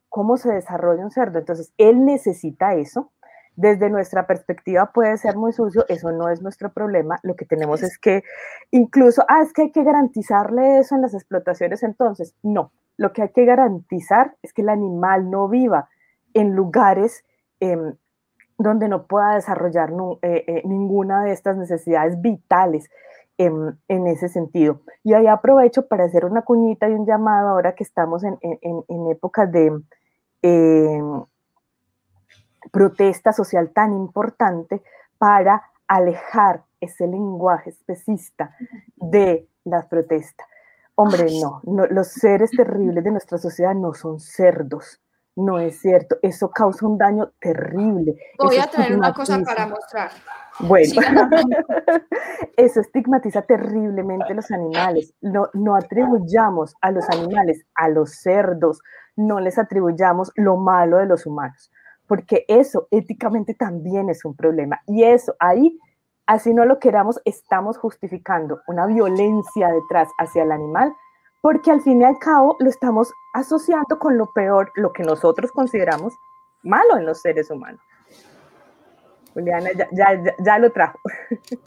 cómo se desarrolla un cerdo. Entonces, él necesita eso. Desde nuestra perspectiva puede ser muy sucio, eso no es nuestro problema. Lo que tenemos es que incluso, ah, es que hay que garantizarle eso en las explotaciones. Entonces, no, lo que hay que garantizar es que el animal no viva en lugares em, donde no pueda desarrollar eh, eh, ninguna de estas necesidades vitales en, ese sentido. Y ahí aprovecho para hacer una cuñita y un llamado ahora que estamos en, en, épocas de eh, protesta social tan importante para alejar ese lenguaje especista de las protestas. Hombre, no, no, los seres terribles de nuestra sociedad no son cerdos, no es cierto, eso causa un daño terrible. Voy a traer una cosa para mostrar. Bueno, [LAUGHS] eso estigmatiza terriblemente los animales. No, no atribuyamos a los animales, a los cerdos, no les atribuyamos lo malo de los humanos, porque eso éticamente también es un problema. Y eso ahí, así no lo queramos, estamos justificando una violencia detrás hacia el animal, porque al fin y al cabo lo estamos asociando con lo peor, lo que nosotros consideramos malo en los seres humanos. Juliana ya, lo trajo. [LAUGHS]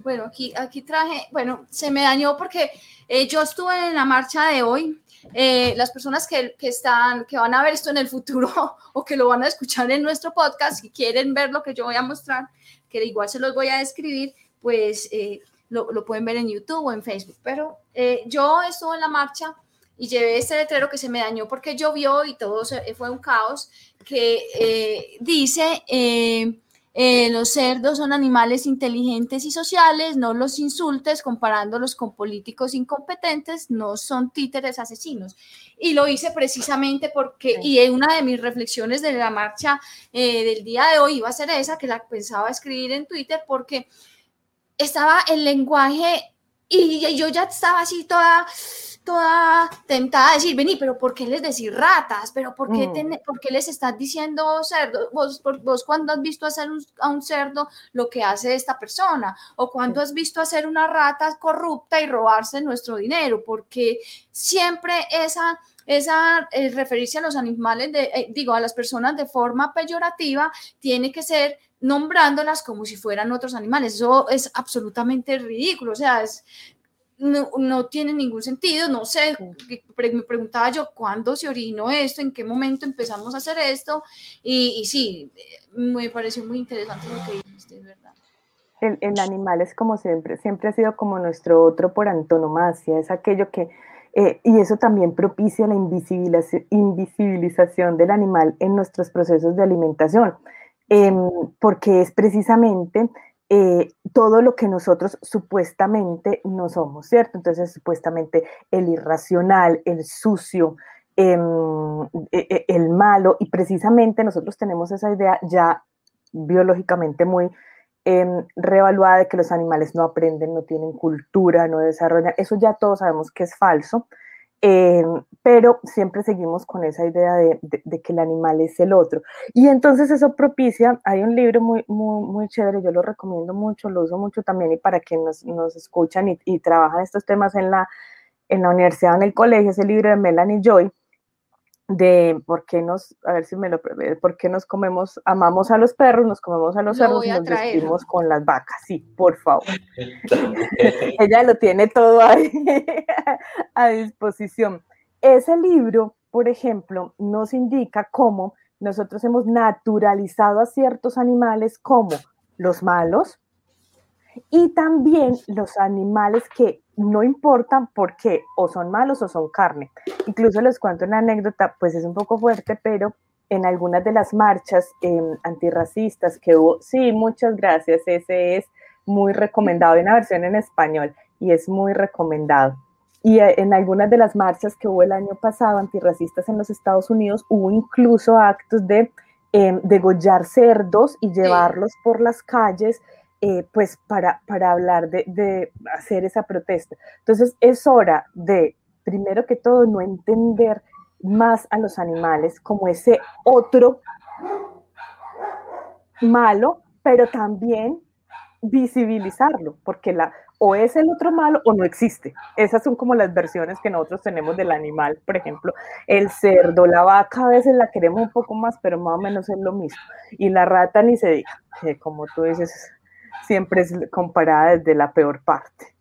Bueno, aquí, aquí traje, bueno, se me dañó porque eh, yo estuve en la marcha de hoy. Eh, las personas que, están, que van a ver esto en el futuro [LAUGHS] o que lo van a escuchar en nuestro podcast y quieren ver lo que yo voy a mostrar, que igual se los voy a describir, pues eh, lo, lo, pueden ver en YouTube o en Facebook. Pero yo estuve en la marcha y llevé este letrero que se me dañó porque llovió y todo fue un caos, que dice eh, los cerdos son animales inteligentes y sociales, no los insultes comparándolos con políticos incompetentes, no son títeres asesinos. Y lo hice precisamente porque, y una de mis reflexiones de la marcha eh, del día de hoy iba a ser esa, que la pensaba escribir en Twitter, porque estaba el lenguaje y yo ya estaba así toda toda tentada a decir, vení, pero ¿por qué les decís ratas? ¿Pero por qué, mm. ¿por qué les estás diciendo cerdo? ¿Vos, vos cuando has visto hacer a un cerdo lo que hace esta persona? ¿O cuando has visto hacer una rata corrupta y robarse nuestro dinero? Porque siempre esa esa eh, referirse a los animales, de, eh, digo, a las personas de forma peyorativa, tiene que ser nombrándolas como si fueran otros animales. Eso es absolutamente ridículo. O sea, es, no, no, tiene ningún sentido, no sé, me preguntaba yo cuándo se orinó esto, en qué momento empezamos a hacer esto, y, y sí, me pareció muy interesante lo que dijiste, ¿verdad? El, el, animal es como siempre, siempre ha sido como nuestro otro por antonomasia, es aquello que, eh, y eso también propicia la invisibilización del animal en nuestros procesos de alimentación, eh, porque es precisamente eh, todo lo que nosotros supuestamente no somos, ¿cierto? Entonces, supuestamente el irracional, el sucio, em, e, e, el malo, y precisamente nosotros tenemos esa idea ya biológicamente muy eh, reevaluada de que los animales no aprenden, no tienen cultura, no desarrollan, eso ya todos sabemos que es falso, eh, pero siempre seguimos con esa idea de, que el animal es el otro. Y entonces eso propicia, hay un libro muy, muy, muy chévere, yo lo recomiendo mucho, lo uso mucho también y para quienes nos, escuchan y, y, trabajan estos temas en la, en la universidad, en el colegio, es el libro de Melanie Joy, de por qué nos, a ver si me lo, por qué nos comemos, amamos a los perros, nos comemos a los cerdos y nos vestimos con las vacas, sí, por favor. [LAUGHS] [LAUGHS] Ella lo tiene todo ahí [LAUGHS] a disposición. Ese libro, por ejemplo, nos indica cómo nosotros hemos naturalizado a ciertos animales como los malos y también los animales que no importan porque o son malos o son carne. Incluso les cuento una anécdota, pues es un poco fuerte, pero en algunas de las marchas em, antirracistas que hubo, sí, muchas gracias, ese es muy recomendado, hay una versión en español y es muy recomendado. Y eh, en algunas de las marchas que hubo el año pasado antirracistas en los Estados Unidos, hubo incluso actos de em, degollar cerdos y llevarlos por las calles eh, pues para, para hablar de, de, hacer esa protesta. Entonces es hora de, primero que todo, no entender más a los animales como ese otro malo, pero también visibilizarlo, porque la, o es el otro malo o no existe. Esas son como las versiones que nosotros tenemos del animal, por ejemplo, el cerdo, la vaca a veces la queremos un poco más, pero más o menos es lo mismo. Y la rata ni se diga, que como tú dices, siempre es comparada desde la peor parte.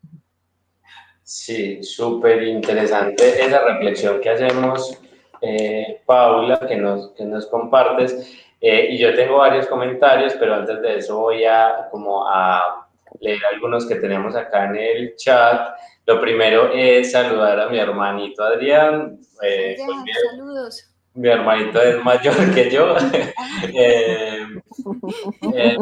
Sí, súper interesante esa reflexión que hacemos, eh, Paula, que nos, que nos compartes. Eh, y yo tengo varios comentarios, pero antes de eso voy a, como a leer algunos que tenemos acá en el chat. Lo primero es saludar a mi hermanito Adrián. Eh, pues saludos mi hermanito es mayor que yo. [LAUGHS] Eh, eh,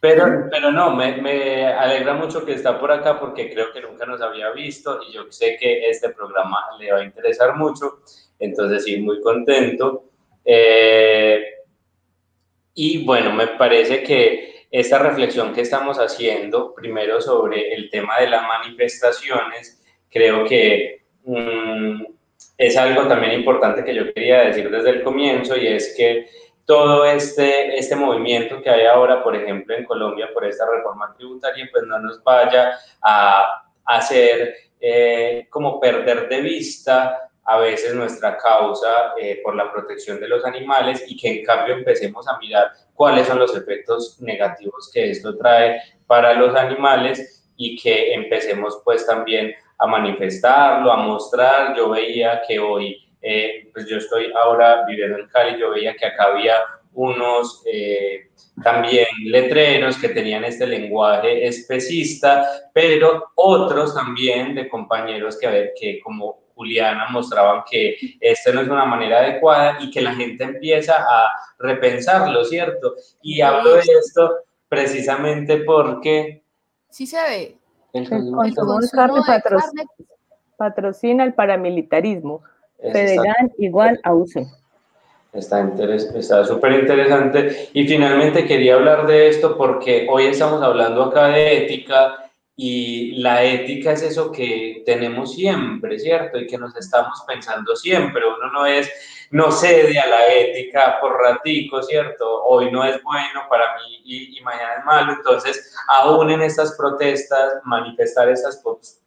pero, pero no, me, me, alegra mucho que está por acá porque creo que nunca nos había visto y yo sé que este programa le va a interesar mucho. Entonces, sí, muy contento. Eh, y bueno, me parece que esta reflexión que estamos haciendo, primero sobre el tema de las manifestaciones, creo que... Mm, es algo también importante que yo quería decir desde el comienzo y es que todo este, este movimiento que hay ahora, por ejemplo, en Colombia por esta reforma tributaria, pues no nos vaya a hacer eh, como perder de vista a veces nuestra causa eh, por la protección de los animales y que en cambio empecemos a mirar cuáles son los efectos negativos que esto trae para los animales y que empecemos pues también a manifestarlo, a mostrar. Yo veía que hoy, eh, pues yo estoy ahora viviendo en Cali, yo veía que acá había unos eh, también letreros que tenían este lenguaje especista, pero otros también de compañeros que, que como Juliana mostraban que esta no es una manera adecuada y que la gente empieza a repensarlo, ¿cierto? Y hablo de esto precisamente porque... Sí se ve. El consumo, de carne, patrocina el paramilitarismo. Federal igual a UCE. Está súper interesante. Y finalmente quería hablar de esto porque hoy estamos hablando acá de ética y la ética es eso que tenemos siempre, ¿cierto? Y que nos estamos pensando siempre. Uno no es no cede a la ética por ratico, ¿cierto? Hoy no es bueno para mí y, mañana es malo. Entonces, aún en estas protestas, manifestar esas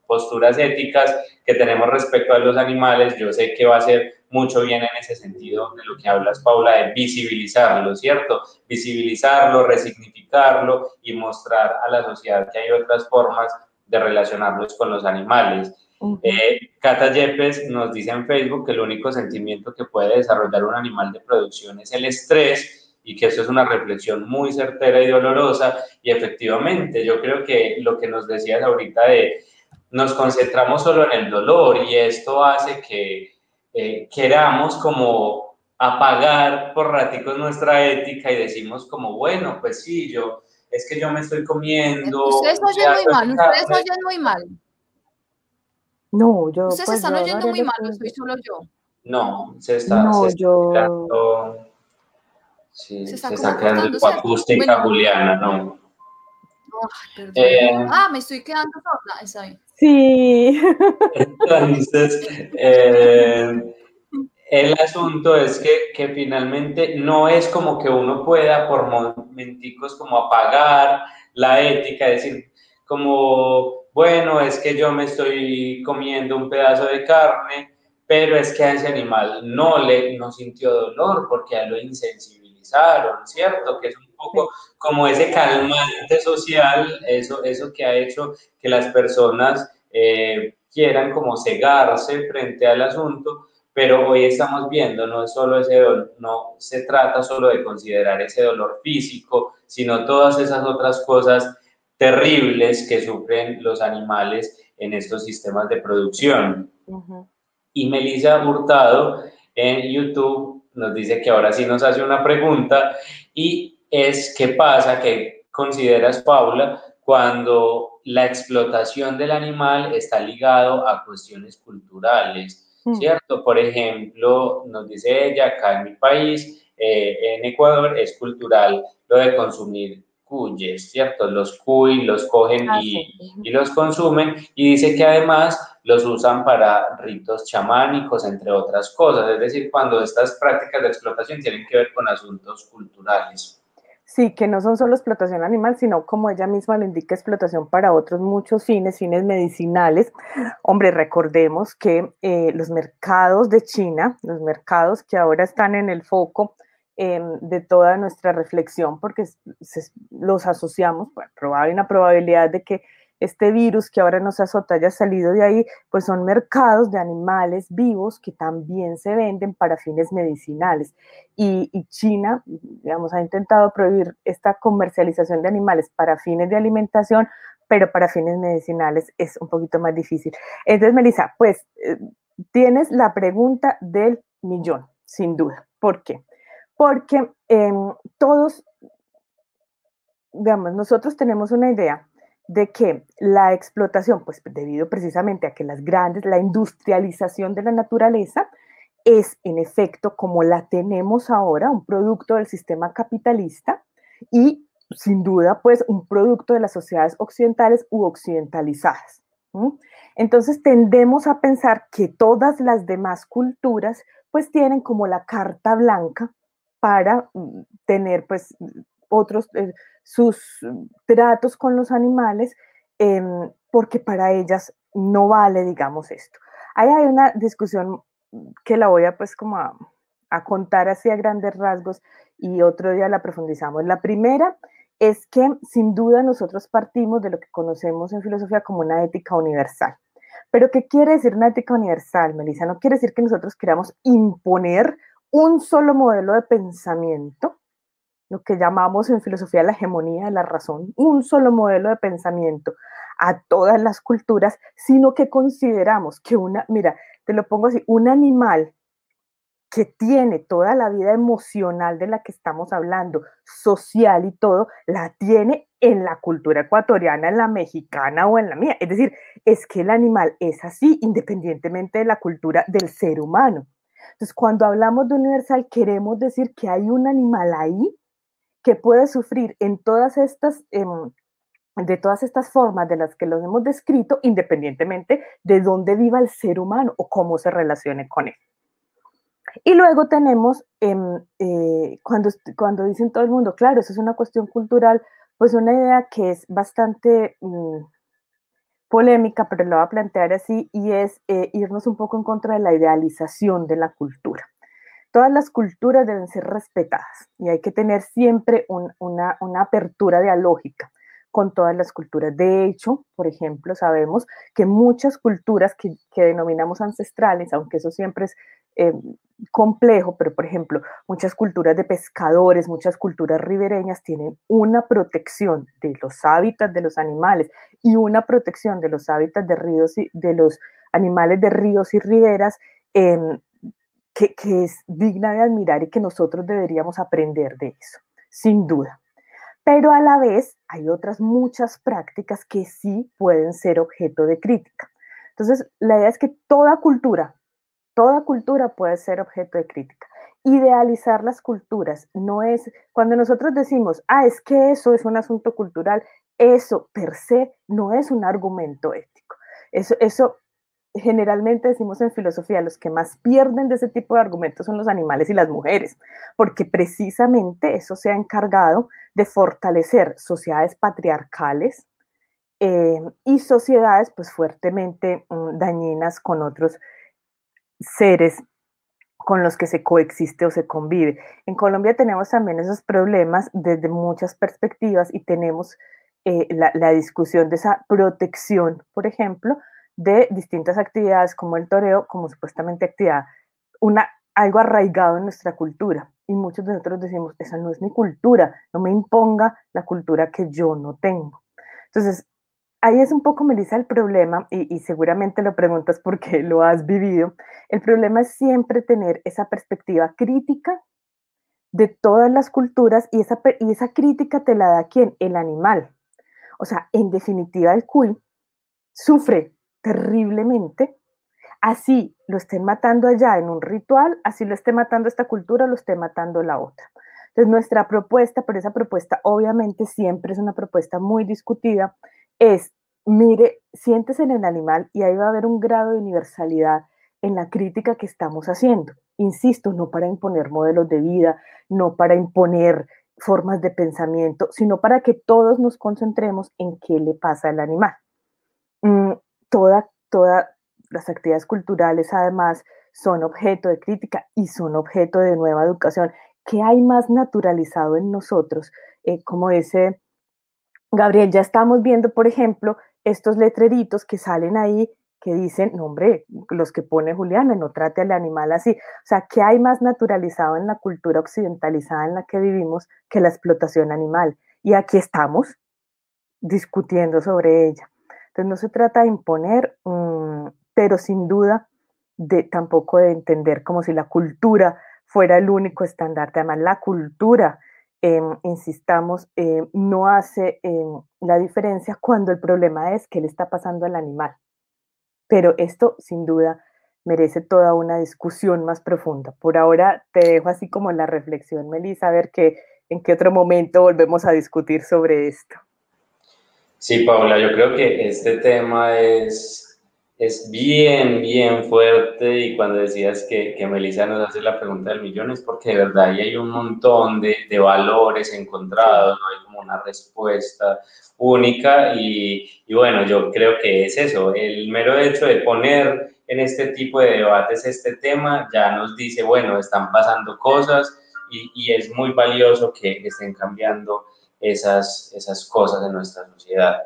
posturas éticas que tenemos respecto a los animales, yo sé que va a ser mucho bien en ese sentido de lo que hablas, Paula, de visibilizarlo, ¿cierto? Visibilizarlo, resignificarlo y mostrar a la sociedad que hay otras formas de relacionarnos con los animales. Eh, Cata Yepes nos dice en Facebook que el único sentimiento que puede desarrollar un animal de producción es el estrés y que eso es una reflexión muy certera y dolorosa. Y efectivamente, yo creo que lo que nos decías ahorita de nos concentramos solo en el dolor y esto hace que eh, queramos como apagar por raticos nuestra ética y decimos como, bueno, pues sí, yo, es que yo me estoy comiendo. Ustedes oyen muy mal, ustedes oyen muy mal. No, yo. Ustedes pues, están oyendo muy mal, no soy solo yo. No, se está. No, yo. sí, se está, quedando acústica Juliana, ¿no? Eh, ah, me estoy quedando sorda, está bien. Sí. Entonces, eh, el asunto es que, que, finalmente no es como que uno pueda por momenticos como apagar la ética, decir como, bueno, es que yo me estoy comiendo un pedazo de carne, pero es que a ese animal no le no sintió dolor porque a lo insensibilizaron, ¿cierto? Que es un poco como ese calmante social, eso, eso que ha hecho que las personas eh, quieran como cegarse frente al asunto, pero hoy estamos viendo, no es solo ese dolor, no se trata solo de considerar ese dolor físico, sino todas esas otras cosas terribles que sufren los animales en estos sistemas de producción. Y Melissa Hurtado en YouTube nos dice que ahora sí nos hace una pregunta y es qué pasa, qué consideras Paula cuando la explotación del animal está ligado a cuestiones culturales Mm. ¿cierto? Por ejemplo, nos dice ella, acá en mi país, eh, en Ecuador, es cultural lo de consumir cuyes, ¿cierto? Los cuy los cogen ah, y, y, los consumen y dice que además los usan para ritos chamánicos, entre otras cosas, es decir, cuando estas prácticas de explotación tienen que ver con asuntos culturales. Sí, que no son solo explotación animal, sino como ella misma le indica, explotación para otros muchos fines, fines medicinales. Hombre, recordemos que eh, los mercados de China, los mercados que ahora están en el foco em, de toda nuestra reflexión, porque los asociamos, bueno, hay una probabilidad de que este virus que ahora nos azota haya salido de ahí, pues son mercados de animales vivos que también se venden para fines medicinales. Y, China, digamos, ha intentado prohibir esta comercialización de animales para fines de alimentación, pero para fines medicinales es un poquito más difícil. Entonces, Melissa, pues eh, tienes la pregunta del millón, sin duda. ¿Por qué? Porque em, todos, digamos, nosotros tenemos una idea de que la explotación, pues debido precisamente a que las grandes, la industrialización de la naturaleza es en efecto como la tenemos ahora, un producto del sistema capitalista y sin duda pues un producto de las sociedades occidentales u occidentalizadas. Entonces tendemos a pensar que todas las demás culturas pues tienen como la carta blanca para mm, tener pues otros, eh, sus tratos con los animales, em, porque para ellas no vale, digamos, esto. Ahí hay una discusión que la voy a pues como a, contar así a grandes rasgos y otro día la profundizamos. La primera es que sin duda nosotros partimos de lo que conocemos en filosofía como una ética universal. Pero ¿qué quiere decir una ética universal, Melissa? No quiere decir que nosotros queramos imponer un solo modelo de pensamiento lo que llamamos en filosofía la hegemonía de la razón, un solo modelo de pensamiento a todas las culturas, sino que consideramos que una, mira, te lo pongo así, un animal que tiene toda la vida emocional de la que estamos hablando, social y todo, la tiene en la cultura ecuatoriana, en la mexicana o en la mía. Es decir, es que el animal es así independientemente de la cultura del ser humano. Entonces, cuando hablamos de universal, queremos decir que hay un animal ahí que puede sufrir en todas estas, em, de todas estas formas de las que los hemos descrito, independientemente de dónde viva el ser humano o cómo se relacione con él. Y luego tenemos, em, eh, cuando, cuando dicen todo el mundo, claro, eso es una cuestión cultural, pues una idea que es bastante mm, polémica, pero lo voy a plantear así, y es eh, irnos un poco en contra de la idealización de la cultura todas las culturas deben ser respetadas y hay que tener siempre una, apertura dialógica con todas las culturas. De hecho, por ejemplo, sabemos que muchas culturas que, denominamos ancestrales, aunque eso siempre es eh, complejo, pero por ejemplo, muchas culturas de pescadores, muchas culturas ribereñas tienen una protección de los hábitats de los animales y una protección de los hábitats de ríos y de los animales de ríos y riberas em, que, es digna de admirar y que nosotros deberíamos aprender de eso, sin duda. Pero a la vez hay otras muchas prácticas que sí pueden ser objeto de crítica. Entonces, la idea es que toda cultura, toda cultura puede ser objeto de crítica. Idealizar las culturas no es, cuando nosotros decimos, ah, es que eso es un asunto cultural, eso per se no es un argumento ético. Eso, eso generalmente decimos en filosofía, los que más pierden de ese tipo de argumentos son los animales y las mujeres, porque precisamente eso se ha encargado de fortalecer sociedades patriarcales eh, y sociedades pues fuertemente mm, dañinas con otros seres con los que se coexiste o se convive. En Colombia tenemos también esos problemas desde muchas perspectivas y tenemos eh, la, la discusión de esa protección, por ejemplo, de distintas actividades como el toreo, como supuestamente actividad, una, algo arraigado en nuestra cultura. Y muchos de nosotros decimos, esa no es mi cultura, no me imponga la cultura que yo no tengo. Entonces, ahí es un poco, Melissa, el problema, y, y, seguramente lo preguntas porque [LAUGHS] lo has vivido, el problema es siempre tener esa perspectiva crítica de todas las culturas y esa, y esa crítica te la da quién? El animal. O sea, en definitiva, el cuy sufre terriblemente, así lo estén matando allá en un ritual, así lo esté matando esta cultura, lo esté matando la otra. Entonces, nuestra propuesta, pero esa propuesta obviamente siempre es una propuesta muy discutida, es, mire, siéntese en el animal y ahí va a haber un grado de universalidad en la crítica que estamos haciendo. Insisto, no para imponer modelos de vida, no para imponer formas de pensamiento, sino para que todos nos concentremos en qué le pasa al animal. Todas toda las actividades culturales además son objeto de crítica y son objeto de nueva educación. ¿Qué hay más naturalizado en nosotros? Eh, como dice Gabriel, ya estamos viendo, por ejemplo, estos letreritos que salen ahí que dicen, no hombre, los que pone Juliana, no trate al animal así. O sea, ¿qué hay más naturalizado en la cultura occidentalizada en la que vivimos que la explotación animal? Y aquí estamos discutiendo sobre ella. Entonces no se trata de imponer, mm, pero sin duda de tampoco de entender como si la cultura fuera el único estandarte. Además, la cultura, em, insistamos, em, no hace em, la diferencia cuando el problema es que le está pasando al animal. Pero esto, sin duda, merece toda una discusión más profunda. Por ahora te dejo así como la reflexión, Melissa, a ver que, en qué otro momento volvemos a discutir sobre esto. Sí, Paula, yo creo que este tema es, es bien, bien fuerte y cuando decías que, que Melissa nos hace la pregunta del millón es porque de verdad ahí hay un montón de, de valores encontrados, no hay como una respuesta única y, y, bueno, yo creo que es eso, el mero hecho de poner en este tipo de debates este tema ya nos dice, bueno, están pasando cosas y, y es muy valioso que estén cambiando esas, esas cosas en nuestra sociedad.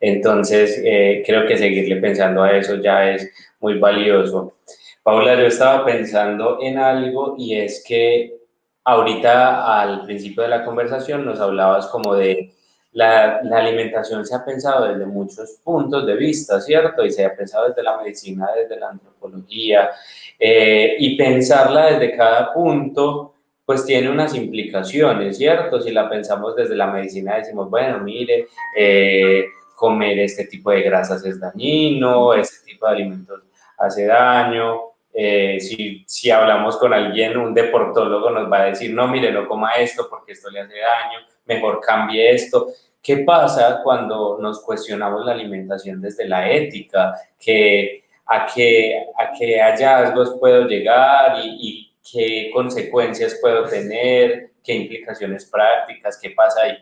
Entonces, eh, creo que seguirle pensando a eso ya es muy valioso. Paula, yo estaba pensando en algo y es que ahorita al principio de la conversación nos hablabas como de la, la, alimentación se ha pensado desde muchos puntos de vista, ¿cierto? Y se ha pensado desde la medicina, desde la antropología, eh, y pensarla desde cada punto pues tiene unas implicaciones, ¿cierto? Si la pensamos desde la medicina, decimos, bueno, mire, eh, comer este tipo de grasas es dañino, este tipo de alimentos hace daño. Eh, si, si hablamos con alguien, un deportólogo nos va a decir, no, mire, no coma esto porque esto le hace daño, mejor cambie esto. ¿Qué pasa cuando nos cuestionamos la alimentación desde la ética? Que, a, qué, ¿A qué hallazgos puedo llegar y, y qué consecuencias puedo tener, qué implicaciones prácticas, qué pasa ahí.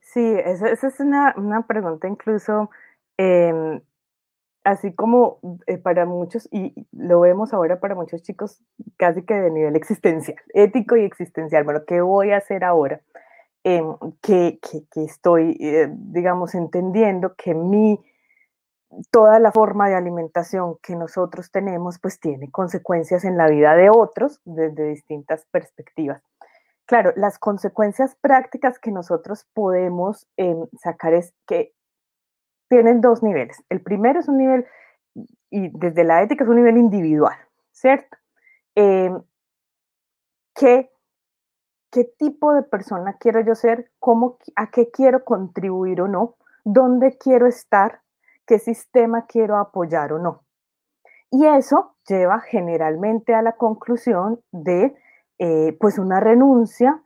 Sí, esa, es una, una, pregunta incluso, eh, así como eh, para muchos, y lo vemos ahora para muchos chicos casi que de nivel existencial, [LAUGHS] ético y existencial. Bueno, ¿qué voy a hacer ahora? em, que, estoy, eh, digamos, entendiendo que mi, toda la forma de alimentación que nosotros tenemos, pues tiene consecuencias en la vida de otros desde distintas perspectivas. Claro, las consecuencias prácticas que nosotros podemos em, sacar es que tienen dos niveles. El primero es un nivel, y desde la ética es un nivel individual, ¿cierto? Em, ¿qué, ¿Qué tipo de persona quiero yo ser? ¿Cómo, ¿A qué quiero contribuir o no? ¿Dónde quiero estar? ¿Qué sistema quiero apoyar o no? Y eso lleva generalmente a la conclusión de eh, pues una renuncia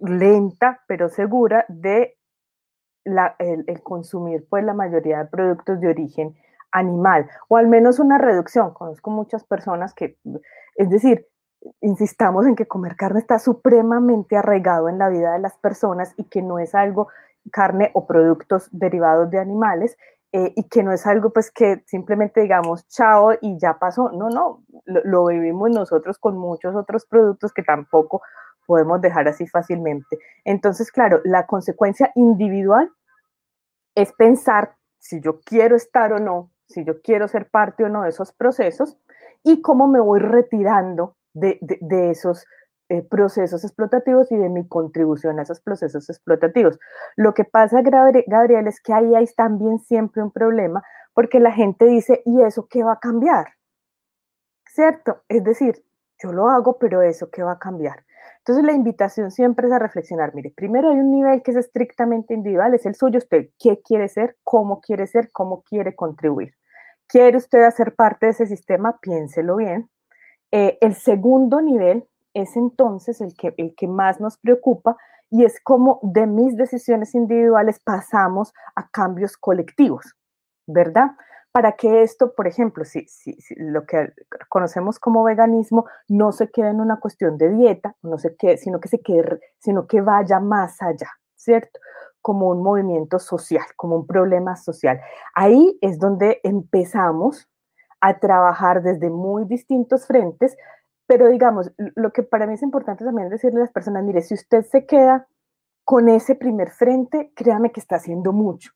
lenta pero segura de el, consumir pues la mayoría de productos de origen animal o al menos una reducción. Conozco muchas personas que, es decir, insistamos en que comer carne está supremamente arraigado en la vida de las personas y que no es algo carne o productos derivados de animales eh, y que no es algo pues que simplemente digamos chao y ya pasó. No, no, lo, lo, vivimos nosotros con muchos otros productos que tampoco podemos dejar así fácilmente. Entonces, claro, la consecuencia individual es pensar si yo quiero estar o no, si yo quiero ser parte o no de esos procesos y cómo me voy retirando de, de, esos eh, procesos explotativos y de mi contribución a esos procesos explotativos. Lo que pasa, Gabriel, es que ahí hay también siempre un problema porque la gente dice, ¿y eso qué va a cambiar? ¿Cierto? Es decir, yo lo hago, pero eso qué va a cambiar. Entonces la invitación siempre es a reflexionar. Mire, primero hay un nivel que es estrictamente individual, es el suyo. Usted, ¿qué quiere ser? ¿Cómo quiere ser? ¿Cómo quiere contribuir? ¿Quiere usted hacer parte de ese sistema? Piénselo bien. Eh, el segundo nivel es entonces el que, el que más nos preocupa y es como de mis decisiones individuales pasamos a cambios colectivos, ¿verdad? para que esto, por ejemplo, si, si, lo que conocemos como veganismo no se quede en una cuestión de dieta, no se quede, sino que se quede, sino que vaya más allá, ¿cierto? Como un movimiento social, como un problema social. Ahí es donde empezamos a trabajar desde muy distintos frentes, pero digamos, lo que para mí es importante también decirle a las personas, mire, si usted se queda con ese primer frente, créame que está haciendo mucho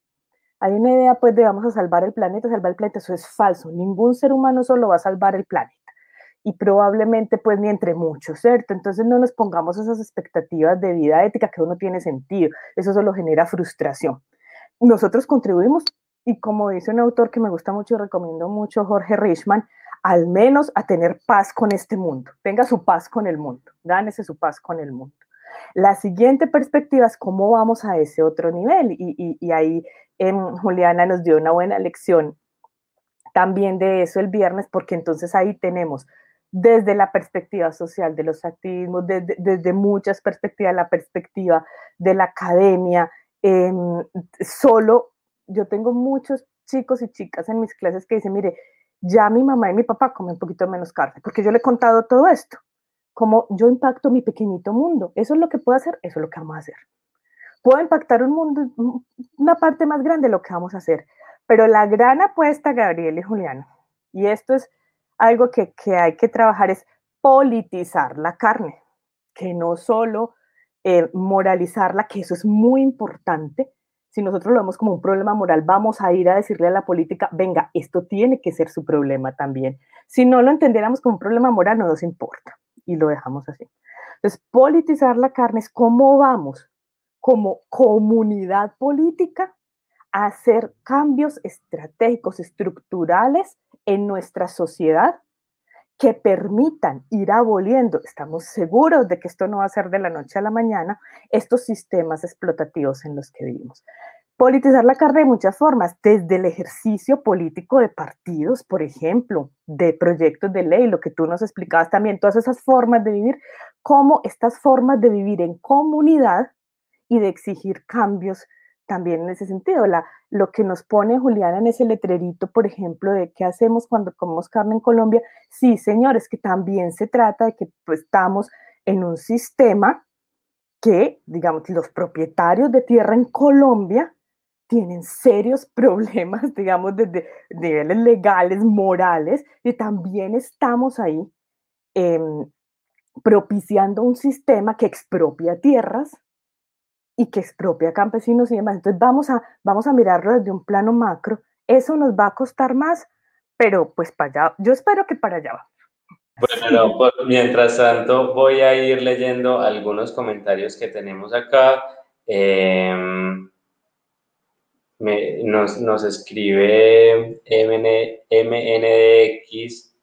hay una idea pues de vamos a salvar el planeta, salvar el planeta, eso es falso. Ningún ser humano solo va a salvar el planeta y probablemente pues ni entre muchos, ¿cierto? Entonces no nos pongamos esas expectativas de vida ética que uno tiene sentido, eso solo genera frustración. Nosotros contribuimos y como dice un autor que me gusta mucho y recomiendo mucho, Jorge Richman, al menos a tener paz con este mundo. Tenga su paz con el mundo, gánese su paz con el mundo. La siguiente perspectiva es cómo vamos a ese otro nivel y, y ahí Juliana nos dio una buena lección también de eso el viernes, porque entonces ahí tenemos desde la perspectiva social de los activismos, desde, muchas perspectivas, la perspectiva de la academia, em, solo yo tengo muchos chicos y chicas en mis clases que dicen, mire, ya mi mamá y mi papá comen un poquito menos carne, porque yo le he contado todo esto, como yo impacto mi pequeñito mundo, eso es lo que puedo hacer, eso es lo que vamos a hacer puedo impactar un mundo, una parte más grande de lo que vamos a hacer. Pero la gran apuesta, Gabriel y Juliana, y esto es algo que, que hay que trabajar, es politizar la carne, que no solo eh, moralizarla, que eso es muy importante. Si nosotros lo vemos como un problema moral, vamos a ir a decirle a la política, venga, esto tiene que ser su problema también. Si no lo entendiéramos como un problema moral, no nos importa y lo dejamos así. Entonces, politizar la carne es cómo vamos como comunidad política a hacer cambios estratégicos, estructurales en nuestra sociedad que permitan ir aboliendo, estamos seguros de que esto no va a ser de la noche a la mañana, estos sistemas explotativos en los que vivimos. Politizar la carne de muchas formas, desde el ejercicio político de partidos, por ejemplo, de proyectos de ley, lo que tú nos explicabas también, todas esas formas de vivir, cómo estas formas de vivir en comunidad y de exigir cambios también en ese sentido. La, lo que nos pone Juliana en ese letrerito, por ejemplo, de qué hacemos cuando comemos carne en Colombia, sí, señores, que también se trata de que pues, estamos en un sistema que, digamos, los propietarios de tierra en Colombia tienen serios [LAUGHS] problemas, digamos, desde niveles legales, morales, y también estamos ahí em, propiciando un sistema que expropia tierras y que expropia campesinos y demás. Entonces vamos a, vamos a mirarlo desde un plano macro. Eso nos va a costar más, pero pues para allá, yo espero que para allá va. Bueno, pues, mientras tanto voy a ir leyendo algunos comentarios que tenemos acá. Em, nos, nos, escribe MN, MNDX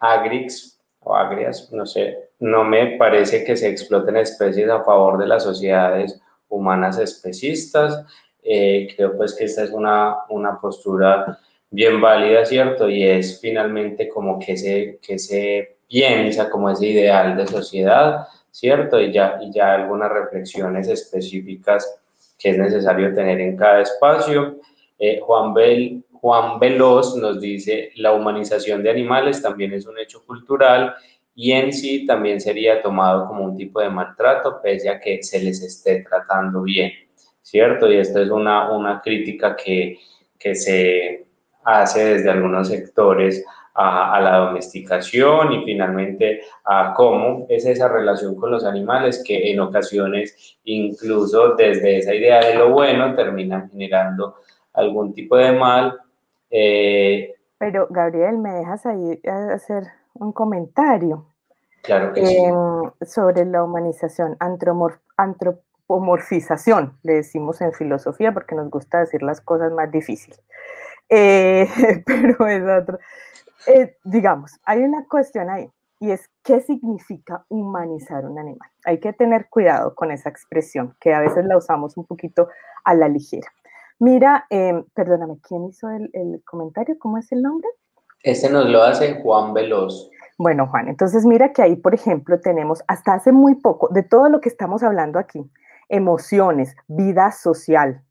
Agrix Agrias, no sé, no me parece que se exploten especies a favor de las sociedades humanas especistas. Eh, creo pues que esta es una, una postura bien válida, ¿cierto? Y es finalmente como que se, que se piensa como ese ideal de sociedad, ¿cierto? Y ya, y ya algunas reflexiones específicas que es necesario tener en cada espacio. Eh, Juan, Bel, Juan Veloz nos dice, la humanización de animales también es un hecho cultural y en sí también sería tomado como un tipo de maltrato, pese a que se les esté tratando bien, ¿cierto? Y esta es una, una crítica que, que se hace desde algunos sectores a, la domesticación y finalmente a cómo es esa relación con los animales que en ocasiones incluso desde esa idea de lo bueno terminan generando algún tipo de mal. Eh, Pero Gabriel, ¿me dejas ahí hacer un comentario? Claro que sí. Em, sobre la humanización, antropomorfización, le decimos en filosofía porque nos gusta decir las cosas más difíciles. Eh, [LAUGHS] pero es otro. Eh, digamos, hay una cuestión ahí y es qué significa humanizar un animal. Hay que tener cuidado con esa expresión, que a veces la usamos un poquito a la ligera. Mira, em, perdóname, ¿quién hizo el, el, comentario? ¿Cómo es el nombre? Este nos lo hace Juan Veloz. Bueno, Juan, entonces mira que ahí, por ejemplo, tenemos hasta hace muy poco, de todo lo que estamos hablando aquí, emociones, vida social,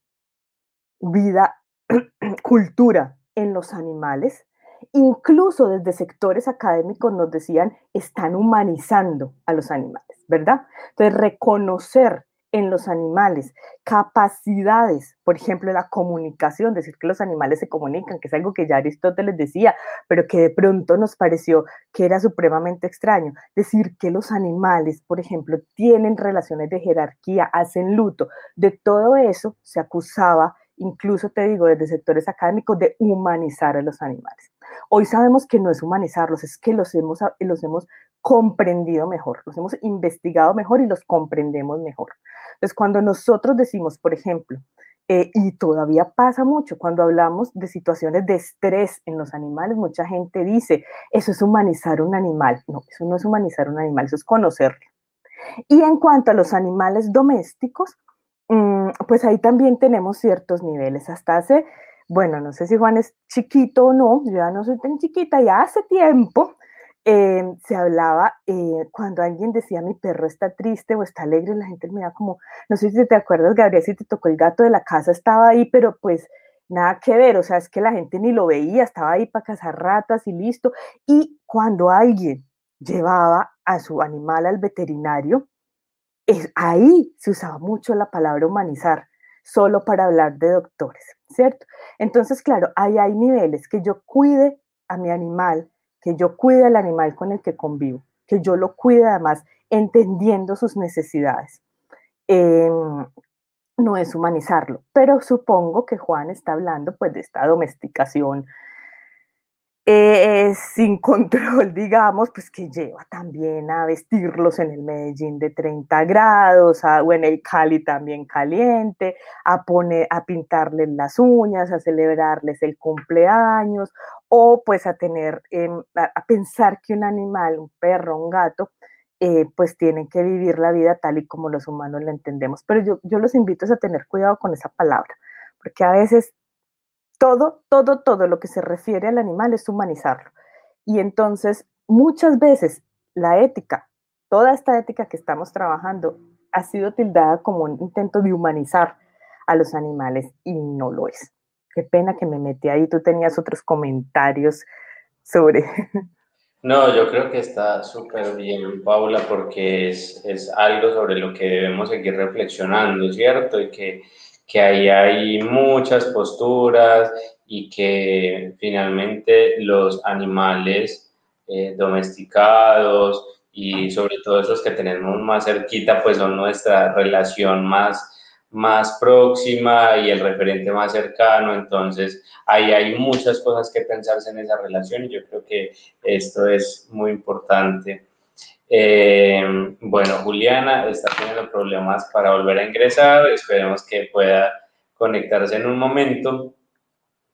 vida, [CLEARS THROAT] cultura en los animales, Incluso desde sectores académicos nos decían, están humanizando a los animales, ¿verdad? Entonces, reconocer en los animales capacidades, por ejemplo, la comunicación, decir que los animales se comunican, que es algo que ya Aristóteles decía, pero que de pronto nos pareció que era supremamente extraño. Decir que los animales, por ejemplo, tienen relaciones de jerarquía, hacen luto, de todo eso se acusaba incluso te digo desde sectores académicos, de humanizar a los animales. Hoy sabemos que no es humanizarlos, es que los hemos, los hemos comprendido mejor, los hemos investigado mejor y los comprendemos mejor. Entonces, cuando nosotros decimos, por ejemplo, eh, y todavía pasa mucho cuando hablamos de situaciones de estrés en los animales, mucha gente dice, eso es humanizar un animal. No, eso no es humanizar un animal, eso es conocerlo. Y en cuanto a los animales domésticos, mm, pues ahí también tenemos ciertos niveles. Hasta hace bueno, no sé si Juan es chiquito o no, yo ya no soy tan chiquita, ya hace tiempo eh, se hablaba, eh, cuando alguien decía mi perro está triste o está alegre, la gente me da como, no sé si te acuerdas, Gabriel, si te tocó el gato de la casa, estaba ahí, pero pues nada que ver, o sea, es que la gente ni lo veía, estaba ahí para cazar ratas y listo. Y cuando alguien llevaba a su animal al veterinario, es, ahí se usaba mucho la palabra humanizar solo para hablar de doctores, ¿cierto? Entonces, claro, ahí hay niveles que yo cuide a mi animal, que yo cuide al animal con el que convivo, que yo lo cuide además entendiendo sus necesidades. Em, no es humanizarlo, pero supongo que Juan está hablando pues de esta domesticación eh, sin [LAUGHS] control, digamos, pues que lleva también a vestirlos en el Medellín de 30 grados, o en el Cali también caliente, a, poner, a pintarles las uñas, a celebrarles el cumpleaños, o pues a tener, em, a, pensar que un animal, un perro, un gato, eh, pues tienen que vivir la vida tal y como los humanos la entendemos. Pero yo, yo los invito a tener cuidado con esa palabra, porque a veces todo, todo, todo lo que se refiere al animal es humanizarlo. Y entonces, muchas veces la ética, toda esta ética que estamos trabajando, ha sido tildada como un intento de humanizar a los animales y no lo es. Qué pena que me metí ahí, tú tenías otros comentarios sobre... [LAUGHS] No, yo creo que está súper bien, Paula, porque es, es algo sobre lo que debemos seguir reflexionando, ¿cierto? Y que que ahí hay muchas posturas y que finalmente los animales eh, domesticados y sobre todo esos que tenemos más cerquita, pues son nuestra relación más, más próxima y el referente más cercano, entonces ahí hay muchas cosas que pensarse en esa relación y yo creo que esto es muy importante. Eh, bueno, Juliana está teniendo problemas para volver a ingresar, esperemos que pueda conectarse en un momento.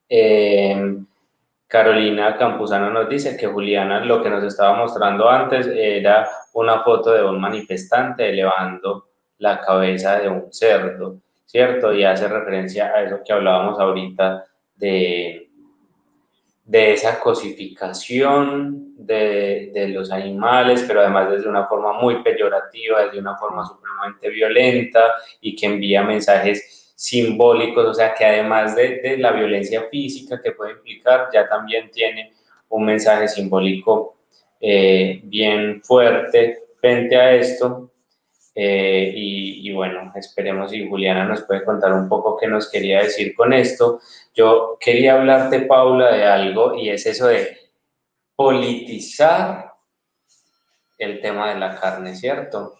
Eh, Carolina Campuzano nos dice que Juliana lo que nos estaba mostrando antes era una foto de un manifestante elevando la cabeza de un cerdo, ¿cierto? Y hace referencia a eso que hablábamos ahorita de, de esa cosificación de, de, los animales, pero además desde una forma muy peyorativa, desde una forma supremamente violenta y que envía mensajes simbólicos, o sea que además de, la violencia física que puede implicar, ya también tiene un mensaje simbólico eh, bien fuerte frente a esto. Eh, y, y, bueno, esperemos si Juliana nos puede contar un poco qué nos quería decir con esto. Yo quería hablarte, Paula, de algo y es eso de politizar el tema de la carne, ¿cierto?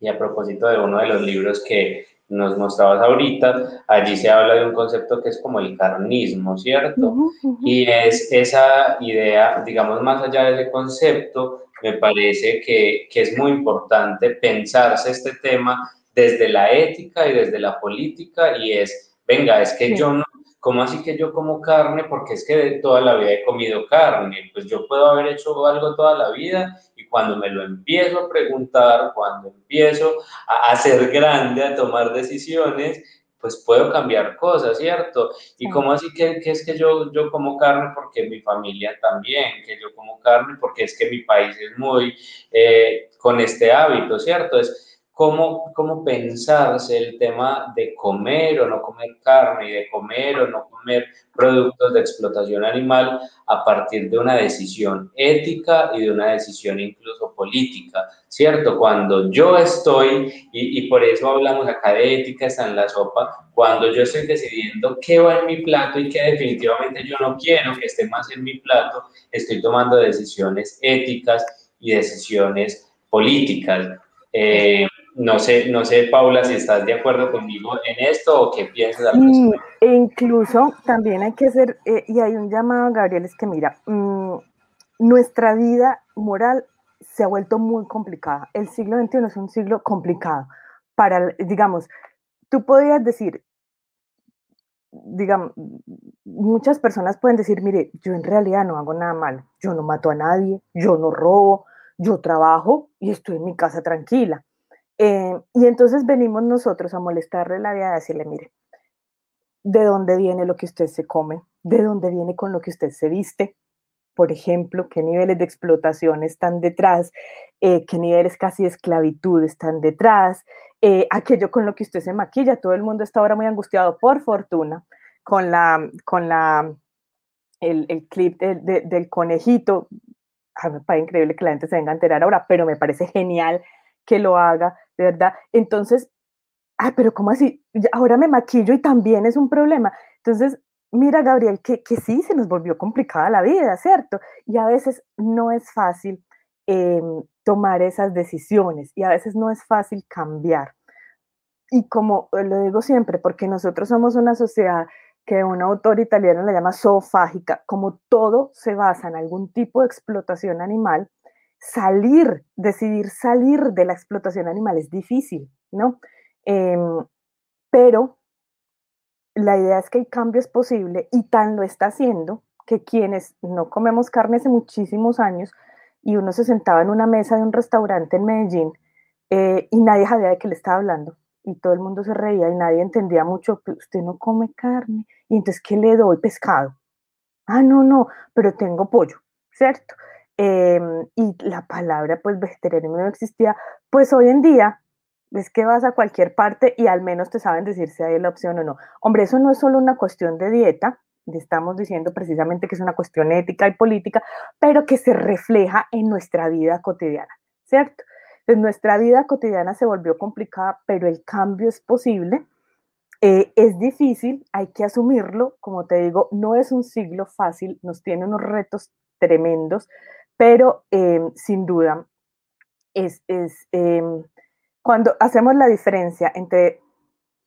Y a propósito de uno de los libros que nos mostrabas ahorita, allí se habla de un concepto que es como el carnismo, ¿cierto? Y es esa idea, digamos, más allá de ese concepto, me parece que, que es muy importante pensarse este tema desde la ética y desde la política y es, venga, es que yo no, ¿cómo así que yo como carne? Porque es que toda la vida he comido carne, pues yo puedo haber hecho algo toda la vida cuando me lo empiezo a preguntar, cuando empiezo a, ser grande, a tomar decisiones, pues puedo cambiar cosas, ¿cierto? Y como así que, es que yo, yo como carne porque mi familia también, que yo como carne porque es que mi país es muy eh, con este hábito, ¿cierto? Es, cómo, cómo pensarse el tema de comer o no comer carne y de comer o no comer productos de explotación animal a partir de una decisión ética y de una decisión incluso política, ¿cierto? Cuando yo estoy, y, y por eso hablamos acá de ética, está en la sopa, cuando yo estoy decidiendo qué va en mi plato y qué definitivamente yo no quiero que esté más en mi plato, estoy tomando decisiones éticas y decisiones políticas. Eh, no sé, no sé, Paula, si estás de acuerdo conmigo en esto o qué piensas al respecto. E incluso también hay que hacer, eh, y hay un llamado, Gabriel, es que mira, mm, nuestra vida moral se ha vuelto muy complicada. El siglo XXI es un siglo complicado. Para, digamos, tú podrías decir, digamos, muchas personas pueden decir, mire, yo en realidad no hago nada mal, yo no mato a nadie, yo no robo, yo trabajo y estoy en mi casa tranquila eh, y entonces venimos nosotros a molestarle la vida, a decirle, mire, ¿de dónde viene lo que usted se come? ¿De dónde viene con lo que usted se viste? Por ejemplo, ¿qué niveles de explotación están detrás? Eh, ¿Qué niveles casi de esclavitud están detrás? Eh, aquello con lo que usted se maquilla. Todo el mundo está ahora muy angustiado, por fortuna, con la, con la, el, clip del conejito. Ah, me parece increíble que la gente se venga a enterar ahora, pero me parece genial que lo haga, de verdad. Entonces, ah, pero ¿cómo así? Ahora me maquillo y también es un problema. Entonces, mira, Gabriel, que, que sí se nos volvió complicada la vida, ¿cierto? Y a veces no es fácil em, tomar esas decisiones y a veces no es fácil cambiar. Y como lo digo siempre, porque nosotros somos una sociedad que un autor italiano le llama zoofágica, como todo se basa en algún tipo de explotación animal, salir, decidir salir de la explotación animal es difícil, ¿no? Em, pero la idea es que el cambio es posible y tan lo está haciendo que quienes no comemos carne hace muchísimos años y uno se sentaba en una mesa de un restaurante en Medellín eh, y nadie sabía de qué le estaba hablando y todo el mundo se reía y nadie entendía mucho, usted no come carne y entonces ¿qué le doy? Pescado. Ah, no, no, pero tengo pollo, ¿cierto? Em, y la palabra pues vegetarianismo no existía, pues hoy en día es que vas a cualquier parte y al menos te saben decir si hay la opción o no. Hombre, eso no es solo una cuestión de dieta, estamos diciendo precisamente que es una cuestión ética y política, pero que se refleja en nuestra vida cotidiana, ¿cierto? Entonces, nuestra vida cotidiana se volvió complicada, pero el cambio es posible. Eh, es difícil, hay que asumirlo, como te digo, no es un siglo fácil, nos tiene unos retos tremendos, pero em, sin duda es, em, cuando hacemos la diferencia entre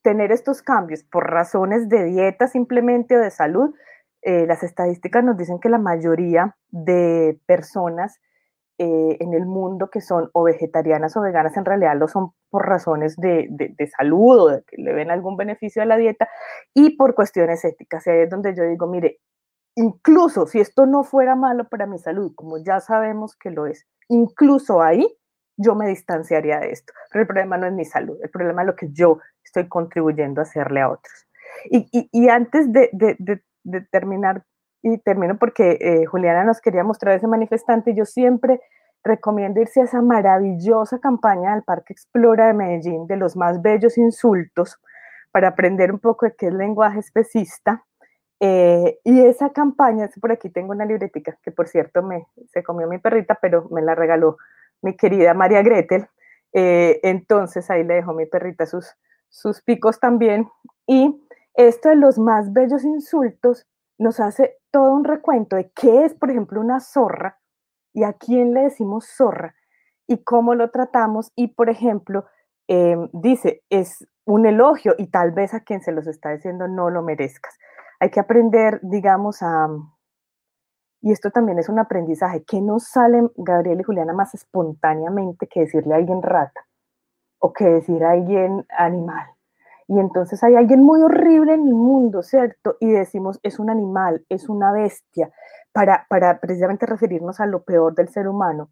tener estos cambios por razones de dieta simplemente o de salud, eh, las estadísticas nos dicen que la mayoría de personas eh, en el mundo que son o vegetarianas o veganas en realidad lo son por razones de, de, salud o de que le ven algún beneficio a la dieta y por cuestiones éticas. Y ahí es donde yo digo, mire, incluso si esto no fuera malo para mi salud, como ya sabemos que lo es, incluso ahí yo me distanciaría de esto. Pero el problema no es mi salud, el problema es lo que yo estoy contribuyendo a hacerle a otros. Y, antes de, terminar, y termino porque eh, Juliana nos quería mostrar ese manifestante, yo siempre recomiendo irse a esa maravillosa campaña del Parque Explora de Medellín, de los más bellos insultos, para aprender un poco de qué es lenguaje especista. Eh, y esa campaña, por aquí tengo una libretica que por cierto me, se comió mi perrita, pero me la regaló mi querida María Gretel. Eh, entonces ahí le dejo mi perrita sus, sus picos también. Y esto de los más bellos insultos nos hace todo un recuento de qué es, por ejemplo, una zorra y a quién le decimos zorra y cómo lo tratamos. Y, por ejemplo, em, dice, es un elogio y tal vez a quien se los está diciendo no lo merezcas. Hay que aprender, digamos, a... Y esto también es un aprendizaje. ¿Qué nos sale, Gabriel y Juliana, más espontáneamente que decirle a alguien rata o que decir a alguien animal? Y entonces hay alguien muy horrible en el mundo, ¿cierto? Y decimos, es un animal, es una bestia, para, para precisamente referirnos a lo peor del ser humano.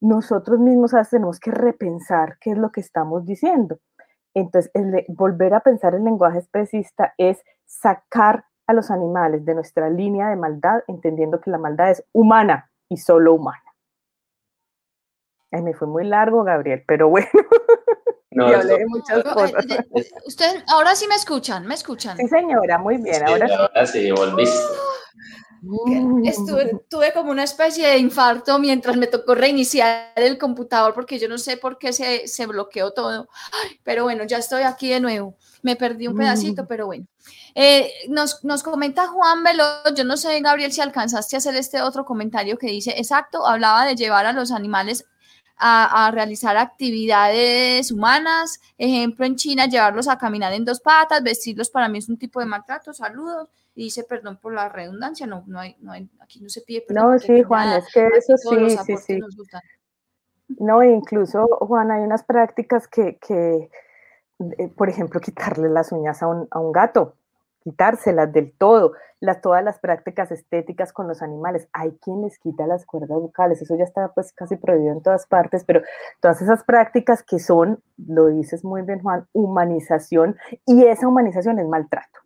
Nosotros mismos veces tenemos que repensar qué es lo que estamos diciendo. Entonces, volver a pensar el lenguaje especista es sacar a los animales de nuestra línea de maldad, entendiendo que la maldad es humana y solo humana. Ay, me fue muy largo, Gabriel, pero bueno. [LAUGHS] No, muchas cosas. Usted, ahora sí me escuchan, me escuchan. Sí, señora, muy bien. ahora, sí. volviste. Mm. Estuve, tuve como una especie de infarto mientras me tocó reiniciar el computador porque yo no sé por qué se, se bloqueó todo. pero bueno, ya estoy aquí de nuevo. Me perdí un pedacito, mm. pero bueno. Eh, nos, nos, comenta Juan Veloz, yo no sé, Gabriel, si alcanzaste a hacer este otro comentario que dice, exacto, hablaba de llevar a los animales a, realizar actividades humanas, ejemplo en China, llevarlos a caminar en dos patas, vestirlos para mí es un tipo de maltrato, saludos, y dice perdón por la redundancia, no, no hay, no hay aquí no se pide perdón. No, sí, Juan, es que eso sí, sí, sí. No, incluso, Juan, hay unas prácticas que, que eh, por ejemplo, quitarle las uñas a un, a un gato, quitárselas del todo, las, todas las prácticas estéticas con los animales. Hay quien les quita las cuerdas vocales, eso ya está pues casi prohibido en todas partes, pero todas esas prácticas que son, lo dices muy bien Juan, humanización y esa humanización es maltrato.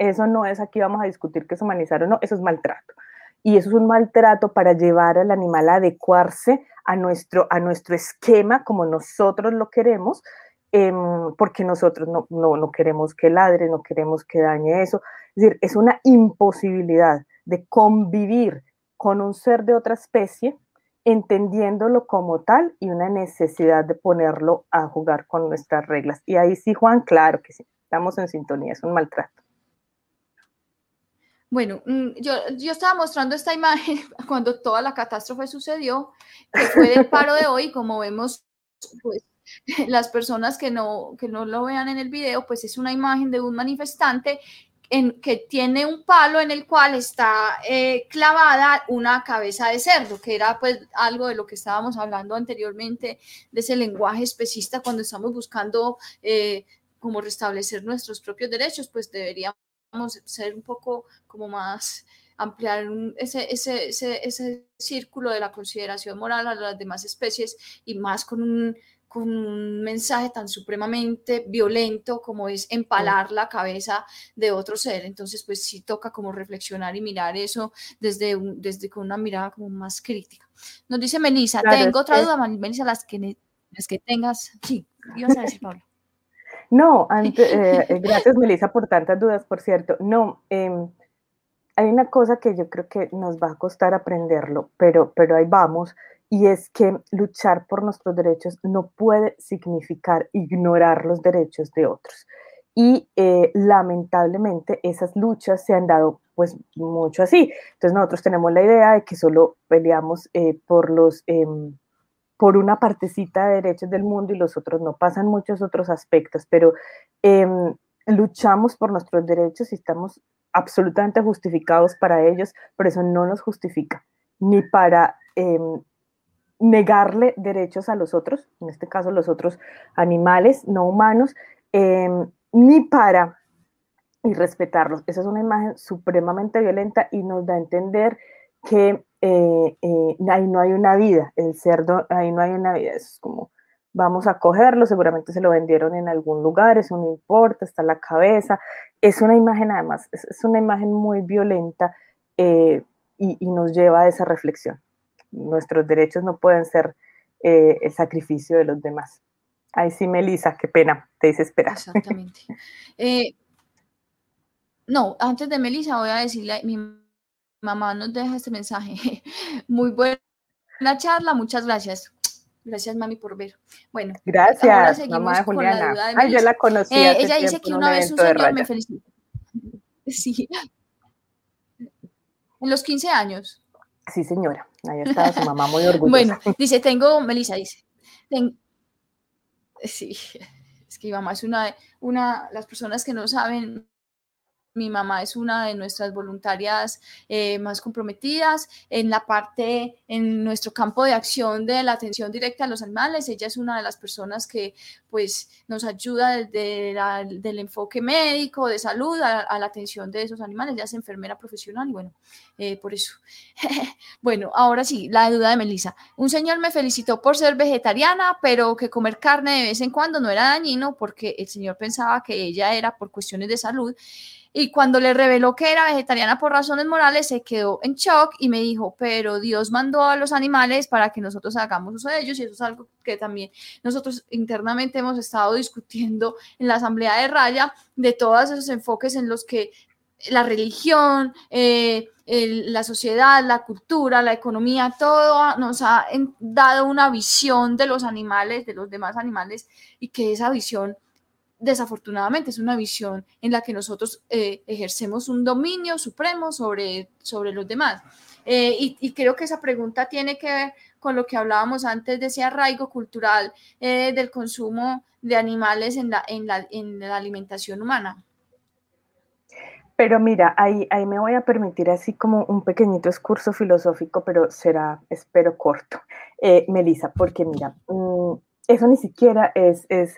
Eso no es aquí vamos a discutir que es humanizar o no, eso es maltrato. Y eso es un maltrato para llevar al animal a adecuarse a nuestro, a nuestro esquema como nosotros lo queremos, Em, porque nosotros no, no, no, queremos que ladre, no queremos que dañe eso. Es decir, es una imposibilidad de convivir con un ser de otra especie, entendiéndolo como tal y una necesidad de ponerlo a jugar con nuestras reglas. Y ahí sí, Juan, claro que sí, estamos en sintonía, es un maltrato. Bueno, mm, yo, yo estaba mostrando esta imagen [LAUGHS] cuando toda la catástrofe sucedió, que fue del paro de hoy, como vemos, pues [LAUGHS] las personas que no, que no lo vean en el video, pues es una imagen de un manifestante en, que tiene un palo en el cual está eh, clavada una cabeza de cerdo, que era pues algo de lo que estábamos hablando anteriormente, de ese lenguaje especista cuando estamos buscando eh, como restablecer nuestros propios derechos, pues deberíamos ser un poco como más ampliar ese, ese, ese, ese, círculo de la consideración moral a las demás especies y más con un, con un mensaje tan supremamente violento como es empalar la cabeza de otro ser. Entonces, pues sí toca como reflexionar y mirar eso desde, desde con una mirada como más crítica. Nos dice Melissa, tengo otra duda, Melissa, las que, las que tengas. Sí, ibas a decir, [LAUGHS] Pablo. No, eh, eh, gracias Melissa por tantas dudas, por cierto. No, em, hay una cosa que yo creo que nos va a costar aprenderlo, pero, pero ahí vamos y es que luchar por nuestros derechos no puede significar ignorar los derechos de otros. Y eh, lamentablemente esas luchas se han dado pues mucho así. Entonces nosotros tenemos la idea de que solo peleamos eh, por los... Por una partecita de derechos del mundo y los otros no. Pasan muchos otros aspectos, pero em, luchamos por nuestros derechos y estamos absolutamente justificados para ellos, pero eso no nos justifica ni para em, negarle derechos a los otros, en este caso los otros animales no humanos, em, ni para irrespetarlos. Esa es una imagen supremamente violenta y nos da a entender que eh, eh, ahí no hay una vida, el cerdo, ahí no hay una vida, es como vamos a cogerlo, seguramente se lo vendieron en algún lugar, eso no importa, está la cabeza, es una imagen además, es, una imagen muy violenta eh, y, y, nos lleva a esa reflexión. Nuestros derechos no pueden ser el sacrificio de los demás. Ay, sí, Melissa, qué pena, te dice esperar. Exactamente. [LAUGHS] no, antes de Melissa voy a decirle, mi mamá nos deja este mensaje. [LAUGHS] Muy buena charla, muchas gracias. Gracias, mami, por ver. Bueno, gracias, mamá de Juliana. Ay, yo la conocí. Eh, ella dice que una vez un señor me felicitó. [LAUGHS] Sí. En los 15 años. Sí, señora. Ahí estaba su mamá muy orgullosa. Bueno, dice, tengo, Melissa dice, sí, es que mi mamá es una, una, las personas que no saben, mi mamá es una de nuestras voluntarias eh, más comprometidas en la parte, en nuestro campo de acción de la atención directa a los animales. Ella es una de las personas que pues nos ayuda desde el enfoque médico, de salud, a, la atención de esos animales. Ella es enfermera profesional y bueno, eh, por eso. [LAUGHS] bueno, ahora sí, la duda de Melissa. Un señor me felicitó por ser vegetariana, pero que comer carne de vez en cuando no era dañino porque el señor pensaba que ella era por cuestiones de salud y cuando le reveló que era vegetariana por razones morales, se quedó en shock y me dijo, pero Dios mandó a los animales para que nosotros hagamos uso de ellos y eso es algo que también nosotros internamente hemos estado discutiendo en la Asamblea de Raya, de todos esos enfoques en los que la religión, eh, la sociedad, la cultura, la economía, todo nos ha dado una visión de los animales, de los demás animales, y que esa visión desafortunadamente es una visión en la que nosotros eh, ejercemos un dominio supremo sobre, sobre los demás. Eh, y, creo que esa pregunta tiene que ver con lo que hablábamos antes de ese arraigo cultural eh, del consumo de animales en la, en la, en la alimentación humana. Pero mira, ahí, ahí me voy a permitir así como un pequeñito excurso filosófico, pero será, espero, corto. Melissa, porque mira, mm, eso ni siquiera es, es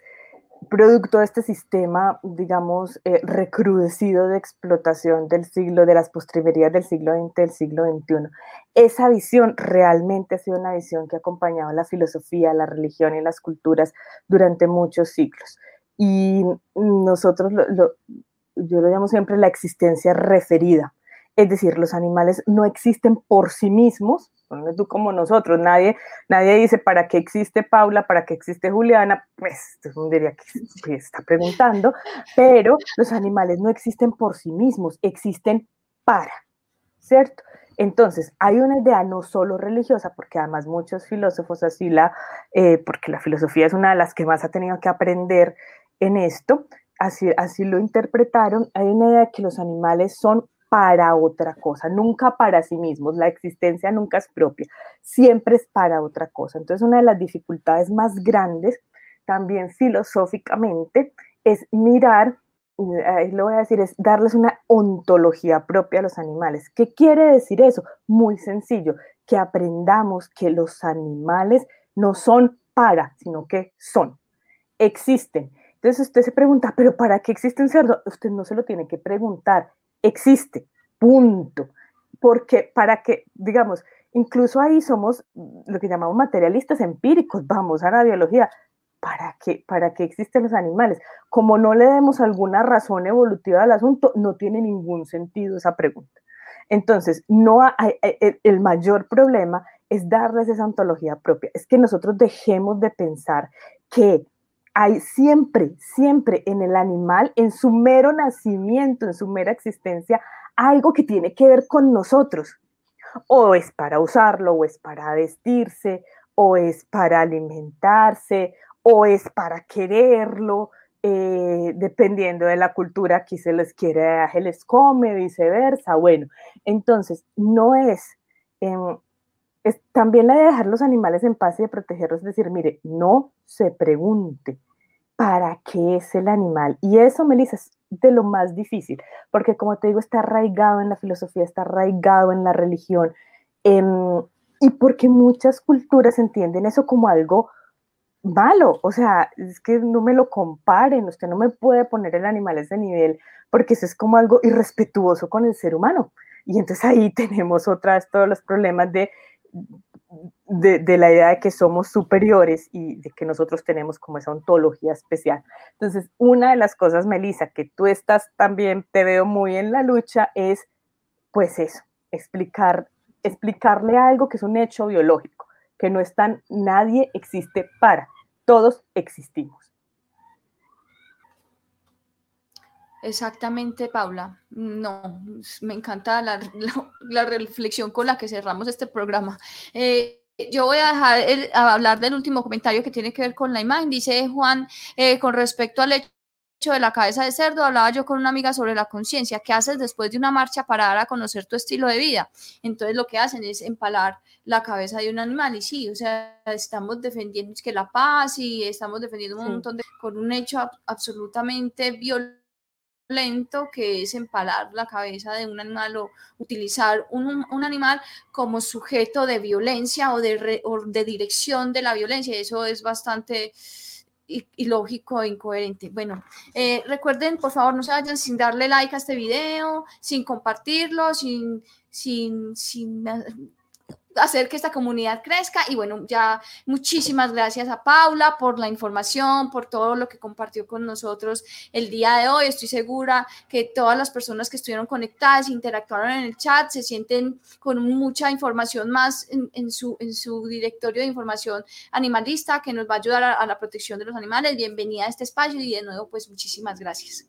producto de este sistema, digamos, eh, recrudecido de explotación del siglo, de las postrimerías del siglo XX, del siglo XXI. Esa visión realmente ha sido una visión que ha acompañado la filosofía, la religión y las culturas durante muchos siglos. Y nosotros, yo lo llamo siempre la existencia referida. Es decir, los animales no existen por sí mismos, tú como nosotros, nadie, nadie dice para qué existe Paula, para qué existe Juliana, pues diría que, está preguntando, pero los animales no existen por sí mismos, existen para, ¿cierto? Entonces, hay una idea no solo religiosa, porque además muchos filósofos así la, eh, porque la filosofía es una de las que más ha tenido que aprender en esto, así, así lo interpretaron, hay una idea de que los animales son para otra cosa, nunca para sí mismos. La existencia nunca es propia, siempre es para otra cosa. Entonces, una de las dificultades más grandes, también filosóficamente, es mirar, ahí lo voy a decir, es darles una ontología propia a los animales. ¿Qué quiere decir eso? Muy sencillo, que aprendamos que los animales no son para, sino que son, existen. Entonces usted se pregunta, pero ¿para qué existe un cerdo? Usted no se lo tiene que preguntar, existe, punto. Porque para que, digamos, incluso ahí somos lo que llamamos materialistas empíricos, vamos a la biología, ¿para qué, para qué existen los animales? Como no le demos alguna razón evolutiva al asunto, no tiene ningún sentido esa pregunta. Entonces, no el mayor problema es darles esa ontología propia, es que nosotros dejemos de pensar que hay siempre, siempre en el animal, en su mero nacimiento, en su mera existencia, algo que tiene que ver con nosotros. O es para usarlo, o es para vestirse, o es para alimentarse, o es para quererlo, eh, dependiendo de la cultura, aquí se les quiere, se les come, viceversa. Bueno, entonces no es es también la de dejar los animales en paz y de protegerlos, es decir, mire, no se pregunte para qué es el animal. Y eso, Melissa, es de lo más difícil, porque como te digo, está arraigado en la filosofía, está arraigado en la religión, em, y porque muchas culturas entienden eso como algo malo, o sea, es que no me lo comparen, usted no me puede poner el animal a ese nivel, porque eso es como algo irrespetuoso con el ser humano. Y entonces ahí [LAUGHS] tenemos otra vez todos los problemas de, de, la idea de que somos superiores y de que nosotros tenemos como esa ontología especial. Entonces, una de las cosas, Melissa, que tú estás también, te veo muy en la lucha, es pues eso, explicar, explicarle algo que es un hecho biológico, que no están, nadie existe para, todos existimos. Exactamente, Paula. No, me encanta la, la, reflexión con la que cerramos este programa. Eh, yo voy a dejar el, a hablar del último comentario que tiene que ver con la imagen. Dice Juan, eh, con respecto al hecho de la cabeza de cerdo, hablaba yo con una amiga sobre la conciencia. ¿Qué haces después de una marcha para dar a conocer tu estilo de vida? Entonces lo que hacen es empalar la cabeza de un animal. Y sí, o sea, estamos defendiendo que la paz y estamos defendiendo un montón de... con un hecho absolutamente violento lento que es empalar la cabeza de un animal o utilizar un, un animal como sujeto de violencia o de, de dirección de la violencia. Eso es bastante ilógico e incoherente. Bueno, eh, recuerden, por favor, no se vayan sin darle like a este video, sin compartirlo, sin, sin, sin hacer que esta comunidad crezca. Y bueno, ya muchísimas gracias a Paula por la información, por todo lo que compartió con nosotros el día de hoy. Estoy segura que todas las personas que estuvieron conectadas, interactuaron en el chat, se sienten con mucha información más en, su, en su directorio de información animalista que nos va a ayudar a, a la protección de los animales. Bienvenida a este espacio y de nuevo, pues muchísimas gracias.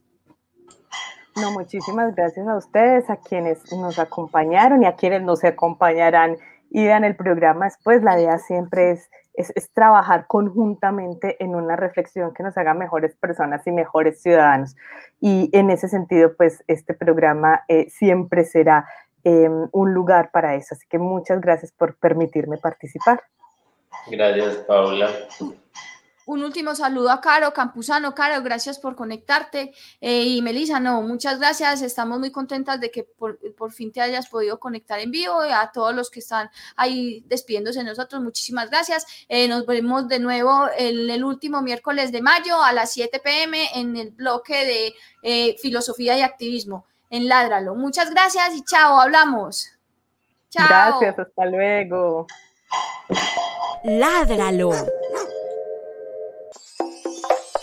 No, muchísimas gracias a ustedes, a quienes nos acompañaron y a quienes nos acompañarán y en el programa después, la idea siempre es, es, trabajar conjuntamente en una reflexión que nos haga mejores personas y mejores ciudadanos. Y en ese sentido, pues este programa eh, siempre será em, un lugar para eso. Así que muchas gracias por permitirme participar. Gracias, Paula. Un último saludo a Caro Campuzano. Caro, gracias por conectarte. Eh, y Melissa, no, muchas gracias. Estamos muy contentas de que por, fin te hayas podido conectar en vivo. A todos los que están ahí despidiéndose de nosotros, muchísimas gracias. Eh, nos vemos de nuevo el, el, último miércoles de mayo a las 7 pm en el bloque de eh, filosofía y activismo en Ládralo. Muchas gracias y chao, hablamos. Chao. Gracias, hasta luego. Ládralo.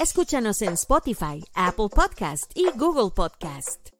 Escúchanos en Spotify, Apple Podcast y Google Podcast.